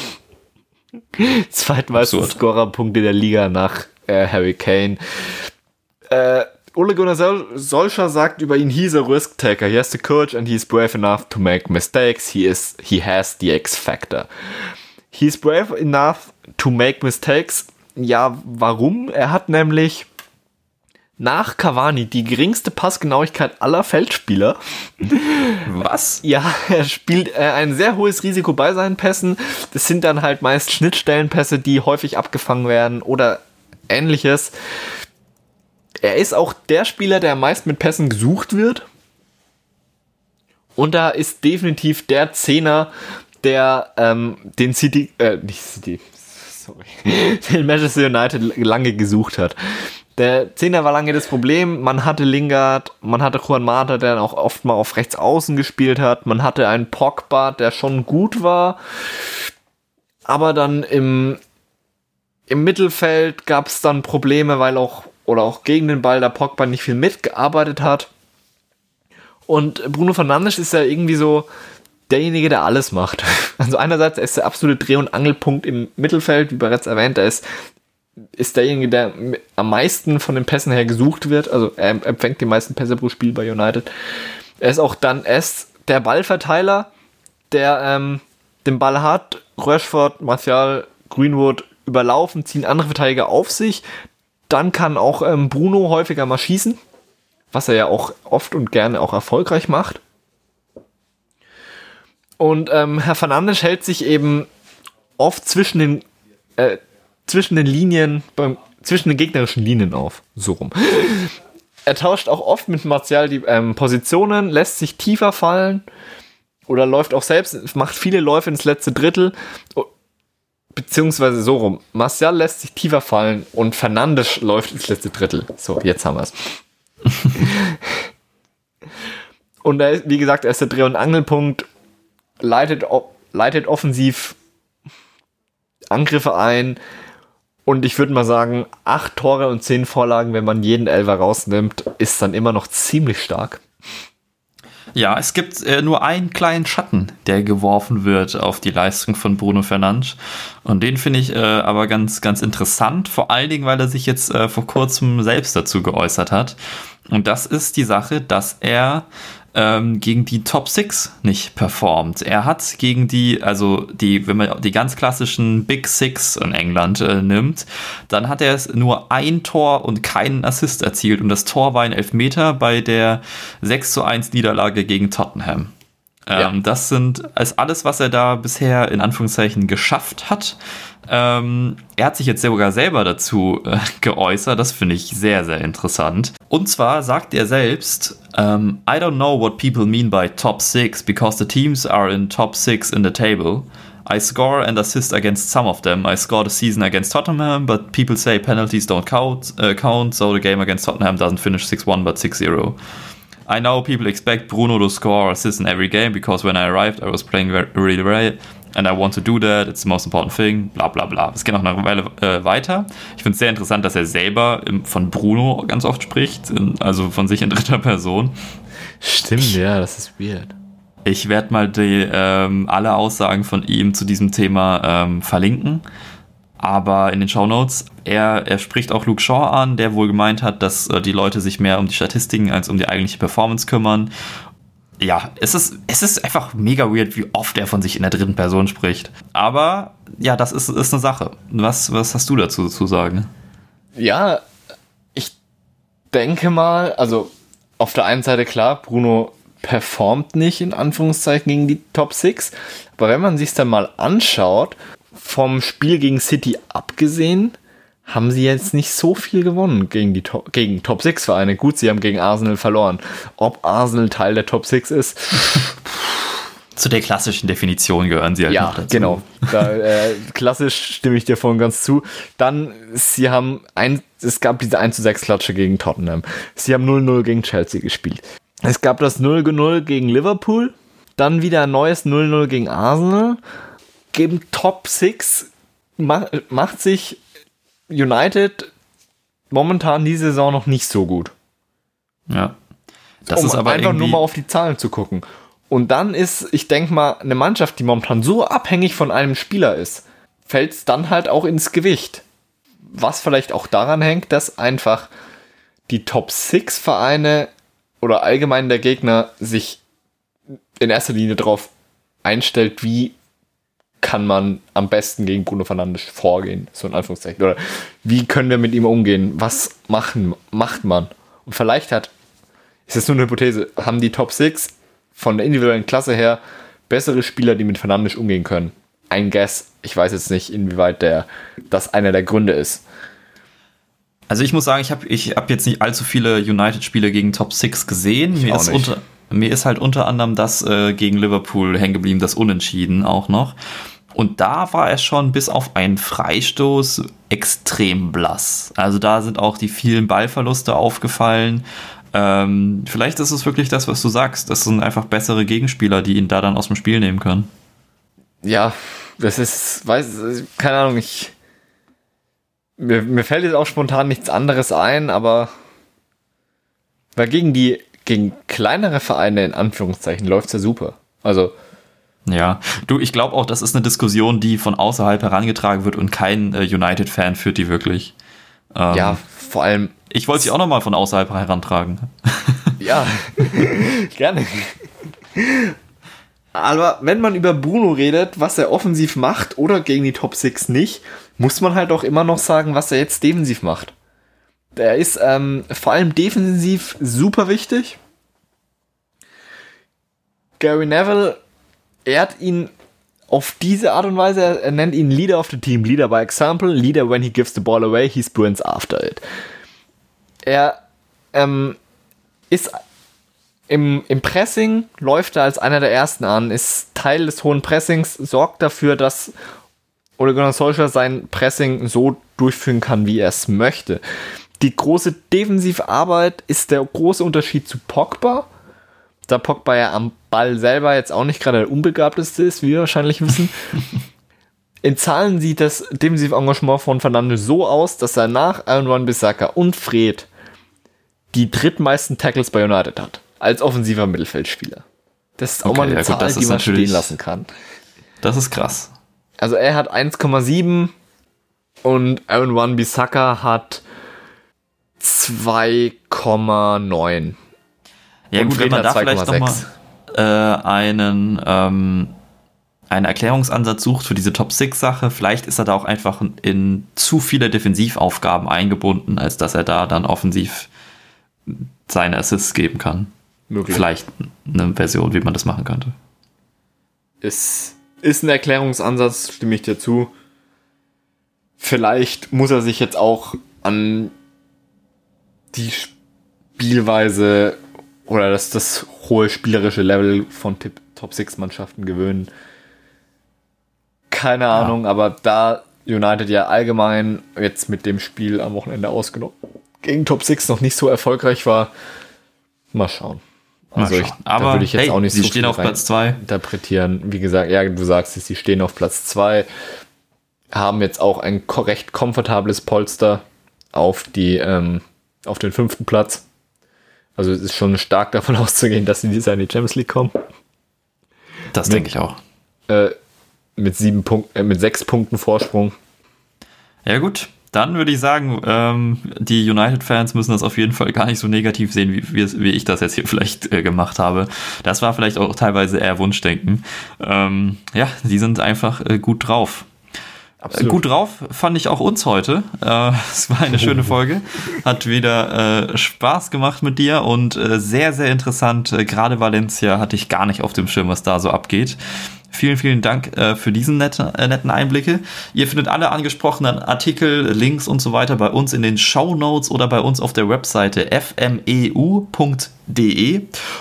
Zweitmeisten Scorerpunkte der Liga nach äh, Harry Kane. Äh, Ole Gunnar Sol Solskjaer sagt über ihn, he's a risk taker. He has the courage and he's brave enough to make mistakes. He is, he has the X factor. He's brave enough to make mistakes. Ja, warum? Er hat nämlich nach Cavani die geringste Passgenauigkeit aller Feldspieler. Was? (laughs) Ja, er spielt äh, ein sehr hohes Risiko bei seinen Pässen. Das sind dann halt meist Schnittstellenpässe, die häufig abgefangen werden oder ähnliches. Er ist auch der Spieler, der meist mit Pässen gesucht wird. Und da ist definitiv der Zehner, der ähm, den City, äh, nicht City, sorry, (laughs) den Manchester United lange gesucht hat. Der Zehner war lange das Problem. Man hatte Lingard, man hatte Juan Mata, der auch oft mal auf rechts außen gespielt hat. Man hatte einen Pogba, der schon gut war. Aber dann im, im Mittelfeld gab es dann Probleme, weil auch, oder auch gegen den Ball der Pogba nicht viel mitgearbeitet hat. Und Bruno Fernandes ist ja irgendwie so derjenige, der alles macht. (laughs) Also einerseits er ist der absolute Dreh- und Angelpunkt im Mittelfeld, wie bereits erwähnt, er ist ist derjenige, der am meisten von den Pässen her gesucht wird. Also er empfängt die meisten Pässe pro Spiel bei United. Er ist auch dann erst der Ballverteiler, der ähm, den Ball hat. Rashford, Martial, Greenwood überlaufen, ziehen andere Verteidiger auf sich. Dann kann auch ähm, Bruno häufiger mal schießen, was er ja auch oft und gerne auch erfolgreich macht. Und ähm, Herr Fernandes hält sich eben oft zwischen den äh, zwischen den Linien, beim, zwischen den gegnerischen Linien auf. So rum. Er tauscht auch oft mit Martial die ähm, Positionen, lässt sich tiefer fallen oder läuft auch selbst, macht viele Läufe ins letzte Drittel. Beziehungsweise so rum. Martial lässt sich tiefer fallen und Fernandes läuft ins letzte Drittel. So, jetzt haben wir es. (laughs) und er ist, wie gesagt, er ist der Dreh- und Angelpunkt, leitet, leitet offensiv Angriffe ein, und ich würde mal sagen, acht Tore und zehn Vorlagen, wenn man jeden Elfer rausnimmt, ist dann immer noch ziemlich stark. Ja, es gibt äh, nur einen kleinen Schatten, der geworfen wird auf die Leistung von Bruno Fernandes. Und den finde ich äh, aber ganz, ganz interessant, vor allen Dingen, weil er sich jetzt äh, vor kurzem selbst dazu geäußert hat. Und das ist die Sache, dass er ähm, gegen die Top 6 nicht performt. Er hat gegen die, also die, wenn man die ganz klassischen Big Six in England äh, nimmt, dann hat er nur ein Tor und keinen Assist erzielt und das Tor war ein Elfmeter bei der 6 zu 1 Niederlage gegen Tottenham. Ähm, ja. Das sind ist alles, was er da bisher in Anführungszeichen geschafft hat. Ähm, er hat sich jetzt sogar selber dazu äh, geäußert. Das finde ich sehr, sehr interessant. Und zwar sagt er selbst, um, ähm, I don't know what people mean by top six because the teams are in top six in the table. I score and assist against some of them. I scored a season against Tottenham, but people say penalties don't count, uh, count so the game against Tottenham doesn't finish 6-1 but 6-0. I know people expect Bruno to score assists in every game because when I arrived, I was playing very, really and I want to do that. It's the most important thing. Bla bla bla. Es geht noch eine Weile äh, weiter. Ich finde es sehr interessant, dass er selber im, von Bruno ganz oft spricht, in, also von sich in dritter Person. Stimmt, ja, das ist weird. Ich werde mal die, ähm, alle Aussagen von ihm zu diesem Thema ähm, verlinken aber in den Shownotes, er, er spricht auch Luke Shaw an, der wohl gemeint hat, dass äh, die Leute sich mehr um die Statistiken als um die eigentliche Performance kümmern. Ja, es ist, es ist einfach mega weird, wie oft er von sich in der dritten Person spricht. Aber ja, das ist, ist eine Sache. Was, was hast du dazu zu sagen? Ja, ich denke mal, also auf der einen Seite klar, Bruno performt nicht in Anführungszeichen gegen die Top 6. Aber wenn man sich dann mal anschaut, vom Spiel gegen City abgesehen, haben sie jetzt nicht so viel gewonnen gegen die Top, gegen Top 6 Vereine. Gut, sie haben gegen Arsenal verloren. Ob Arsenal Teil der Top 6 ist. Zu der klassischen Definition gehören sie halt ja, noch dazu. Genau. Da, äh, klassisch stimme ich dir voll und ganz zu. Dann, sie haben ein, es gab diese 1 zu 6 Klatsche gegen Tottenham. Sie haben 0-0 gegen Chelsea gespielt. Es gab das 0-0 gegen Liverpool. Dann wieder ein neues 0-0 gegen Arsenal geben Top 6, macht sich United momentan die Saison noch nicht so gut. Ja. Das um ist aber einfach nur mal auf die Zahlen zu gucken. Und dann ist, ich denke mal, eine Mannschaft, die momentan so abhängig von einem Spieler ist, fällt es dann halt auch ins Gewicht. Was vielleicht auch daran hängt, dass einfach die Top 6 Vereine oder allgemein der Gegner sich in erster Linie darauf einstellt, wie kann man am besten gegen Bruno Fernandes vorgehen, so in Anführungszeichen. Oder wie können wir mit ihm umgehen? Was machen, macht man? Und vielleicht hat, ist das nur eine Hypothese, haben die Top 6 von der individuellen Klasse her bessere Spieler, die mit Fernandes umgehen können. Ein Guess, ich weiß jetzt nicht, inwieweit der, das einer der Gründe ist. Also ich muss sagen, ich habe ich hab jetzt nicht allzu viele United-Spiele gegen Top 6 gesehen. Mir ist, unter, mir ist, halt unter anderem das äh, gegen Liverpool hängen geblieben, das Unentschieden auch noch. Und da war er schon bis auf einen Freistoß extrem blass. Also da sind auch die vielen Ballverluste aufgefallen. Ähm, vielleicht ist es wirklich das, was du sagst. Das sind einfach bessere Gegenspieler, die ihn da dann aus dem Spiel nehmen können. Ja, das ist, weiß, keine Ahnung, ich. Mir, mir fällt jetzt auch spontan nichts anderes ein, aber. Weil gegen die, gegen kleinere Vereine in Anführungszeichen läuft es ja super. Also, ja, du, ich glaube auch, das ist eine Diskussion, die von außerhalb herangetragen wird und kein äh, United-Fan führt die wirklich. Ähm, ja, vor allem. Ich wollte sie auch nochmal von außerhalb herantragen. (laughs) Ja, gerne. Aber wenn man über Bruno redet, was er offensiv macht oder gegen die Top 6 nicht, muss man halt auch immer noch sagen, was er jetzt defensiv macht. Er ist ähm, vor allem defensiv super wichtig. Gary Neville ehrt ihn auf diese Art und Weise, er nennt ihn Leader of the Team, Leader by Example, Leader when he gives the ball away, he sprints after it. Er ähm, ist im, im Pressing, läuft er als einer der ersten an, ist Teil des hohen Pressings, sorgt dafür, dass Ole Gunnar Solskjaer sein Pressing so durchführen kann, wie er es möchte. Die große Defensivarbeit ist der große Unterschied zu Pogba da Pogba ja am Ball selber jetzt auch nicht gerade der unbegabteste ist, wie wir wahrscheinlich wissen. (laughs) In Zahlen sieht das defensive Engagement von Fernandes so aus, dass er nach Aaron Bissaka und Fred die drittmeisten Tackles bei United hat. Als offensiver Mittelfeldspieler. Das ist auch okay, mal eine ja Zahl, gut, die man stehen lassen kann. Das ist krass. Also er hat 1,7 und Aaron Wan Bissaka hat 2,9. Ja gut, wenn man da vielleicht nochmal äh, einen, ähm, einen Erklärungsansatz sucht für diese Top-6-Sache, vielleicht ist er da auch einfach in zu viele Defensivaufgaben eingebunden, als dass er da dann offensiv seine Assists geben kann. Möglich. Vielleicht eine Version, wie man das machen könnte. Ist, ist ein Erklärungsansatz, stimme ich dir zu. Vielleicht muss er sich jetzt auch an die Spielweise oder das, das hohe spielerische Level von Top-6-Mannschaften gewöhnen. Keine ja. Ahnung, aber da United ja allgemein jetzt mit dem Spiel am Wochenende ausgenommen gegen Top 6 noch nicht so erfolgreich war, mal schauen. Also ich, aber würde ich jetzt hey, auch nicht sie so stehen auf Platz 2 interpretieren. Wie gesagt, ja, du sagst es, sie stehen auf Platz 2, haben jetzt auch ein recht komfortables Polster auf die ähm, auf den fünften Platz. Also es ist schon stark davon (laughs) auszugehen, dass sie dieses Jahr in die Champions League kommen. Das denke ich auch. Äh, mit sieben Punkten, äh, mit sechs Punkten Vorsprung. Ja gut, dann würde ich sagen, ähm, die United-Fans müssen das auf jeden Fall gar nicht so negativ sehen, wie, wie, wie ich das jetzt hier (laughs) vielleicht äh, gemacht habe. Das war vielleicht auch teilweise eher Wunschdenken. Ähm, ja, die sind einfach äh, gut drauf. Absolut. Gut drauf fand ich auch uns heute. Äh, es war eine schöne (laughs) Folge. Hat wieder äh, Spaß gemacht mit dir und äh, sehr, sehr interessant. Äh, gerade Valencia hatte ich gar nicht auf dem Schirm, was da so abgeht. Vielen, vielen Dank äh, für diesen nette, äh, netten Einblicke. Ihr findet alle angesprochenen Artikel, Links und so weiter bei uns in den Show Notes oder bei uns auf der Webseite fmeu.de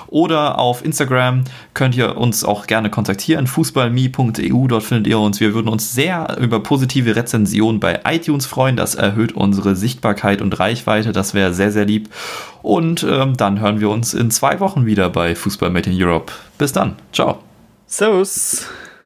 oder auf Instagram könnt ihr uns auch gerne kontaktieren, fußballme.eu, dort findet ihr uns. Wir würden uns sehr über positive Rezensionen bei iTunes freuen. Das erhöht unsere Sichtbarkeit und Reichweite. Das wäre sehr, sehr lieb. Und ähm, dann hören wir uns in zwei Wochen wieder bei Fußball Made in Europe. Bis dann. Ciao. Servus.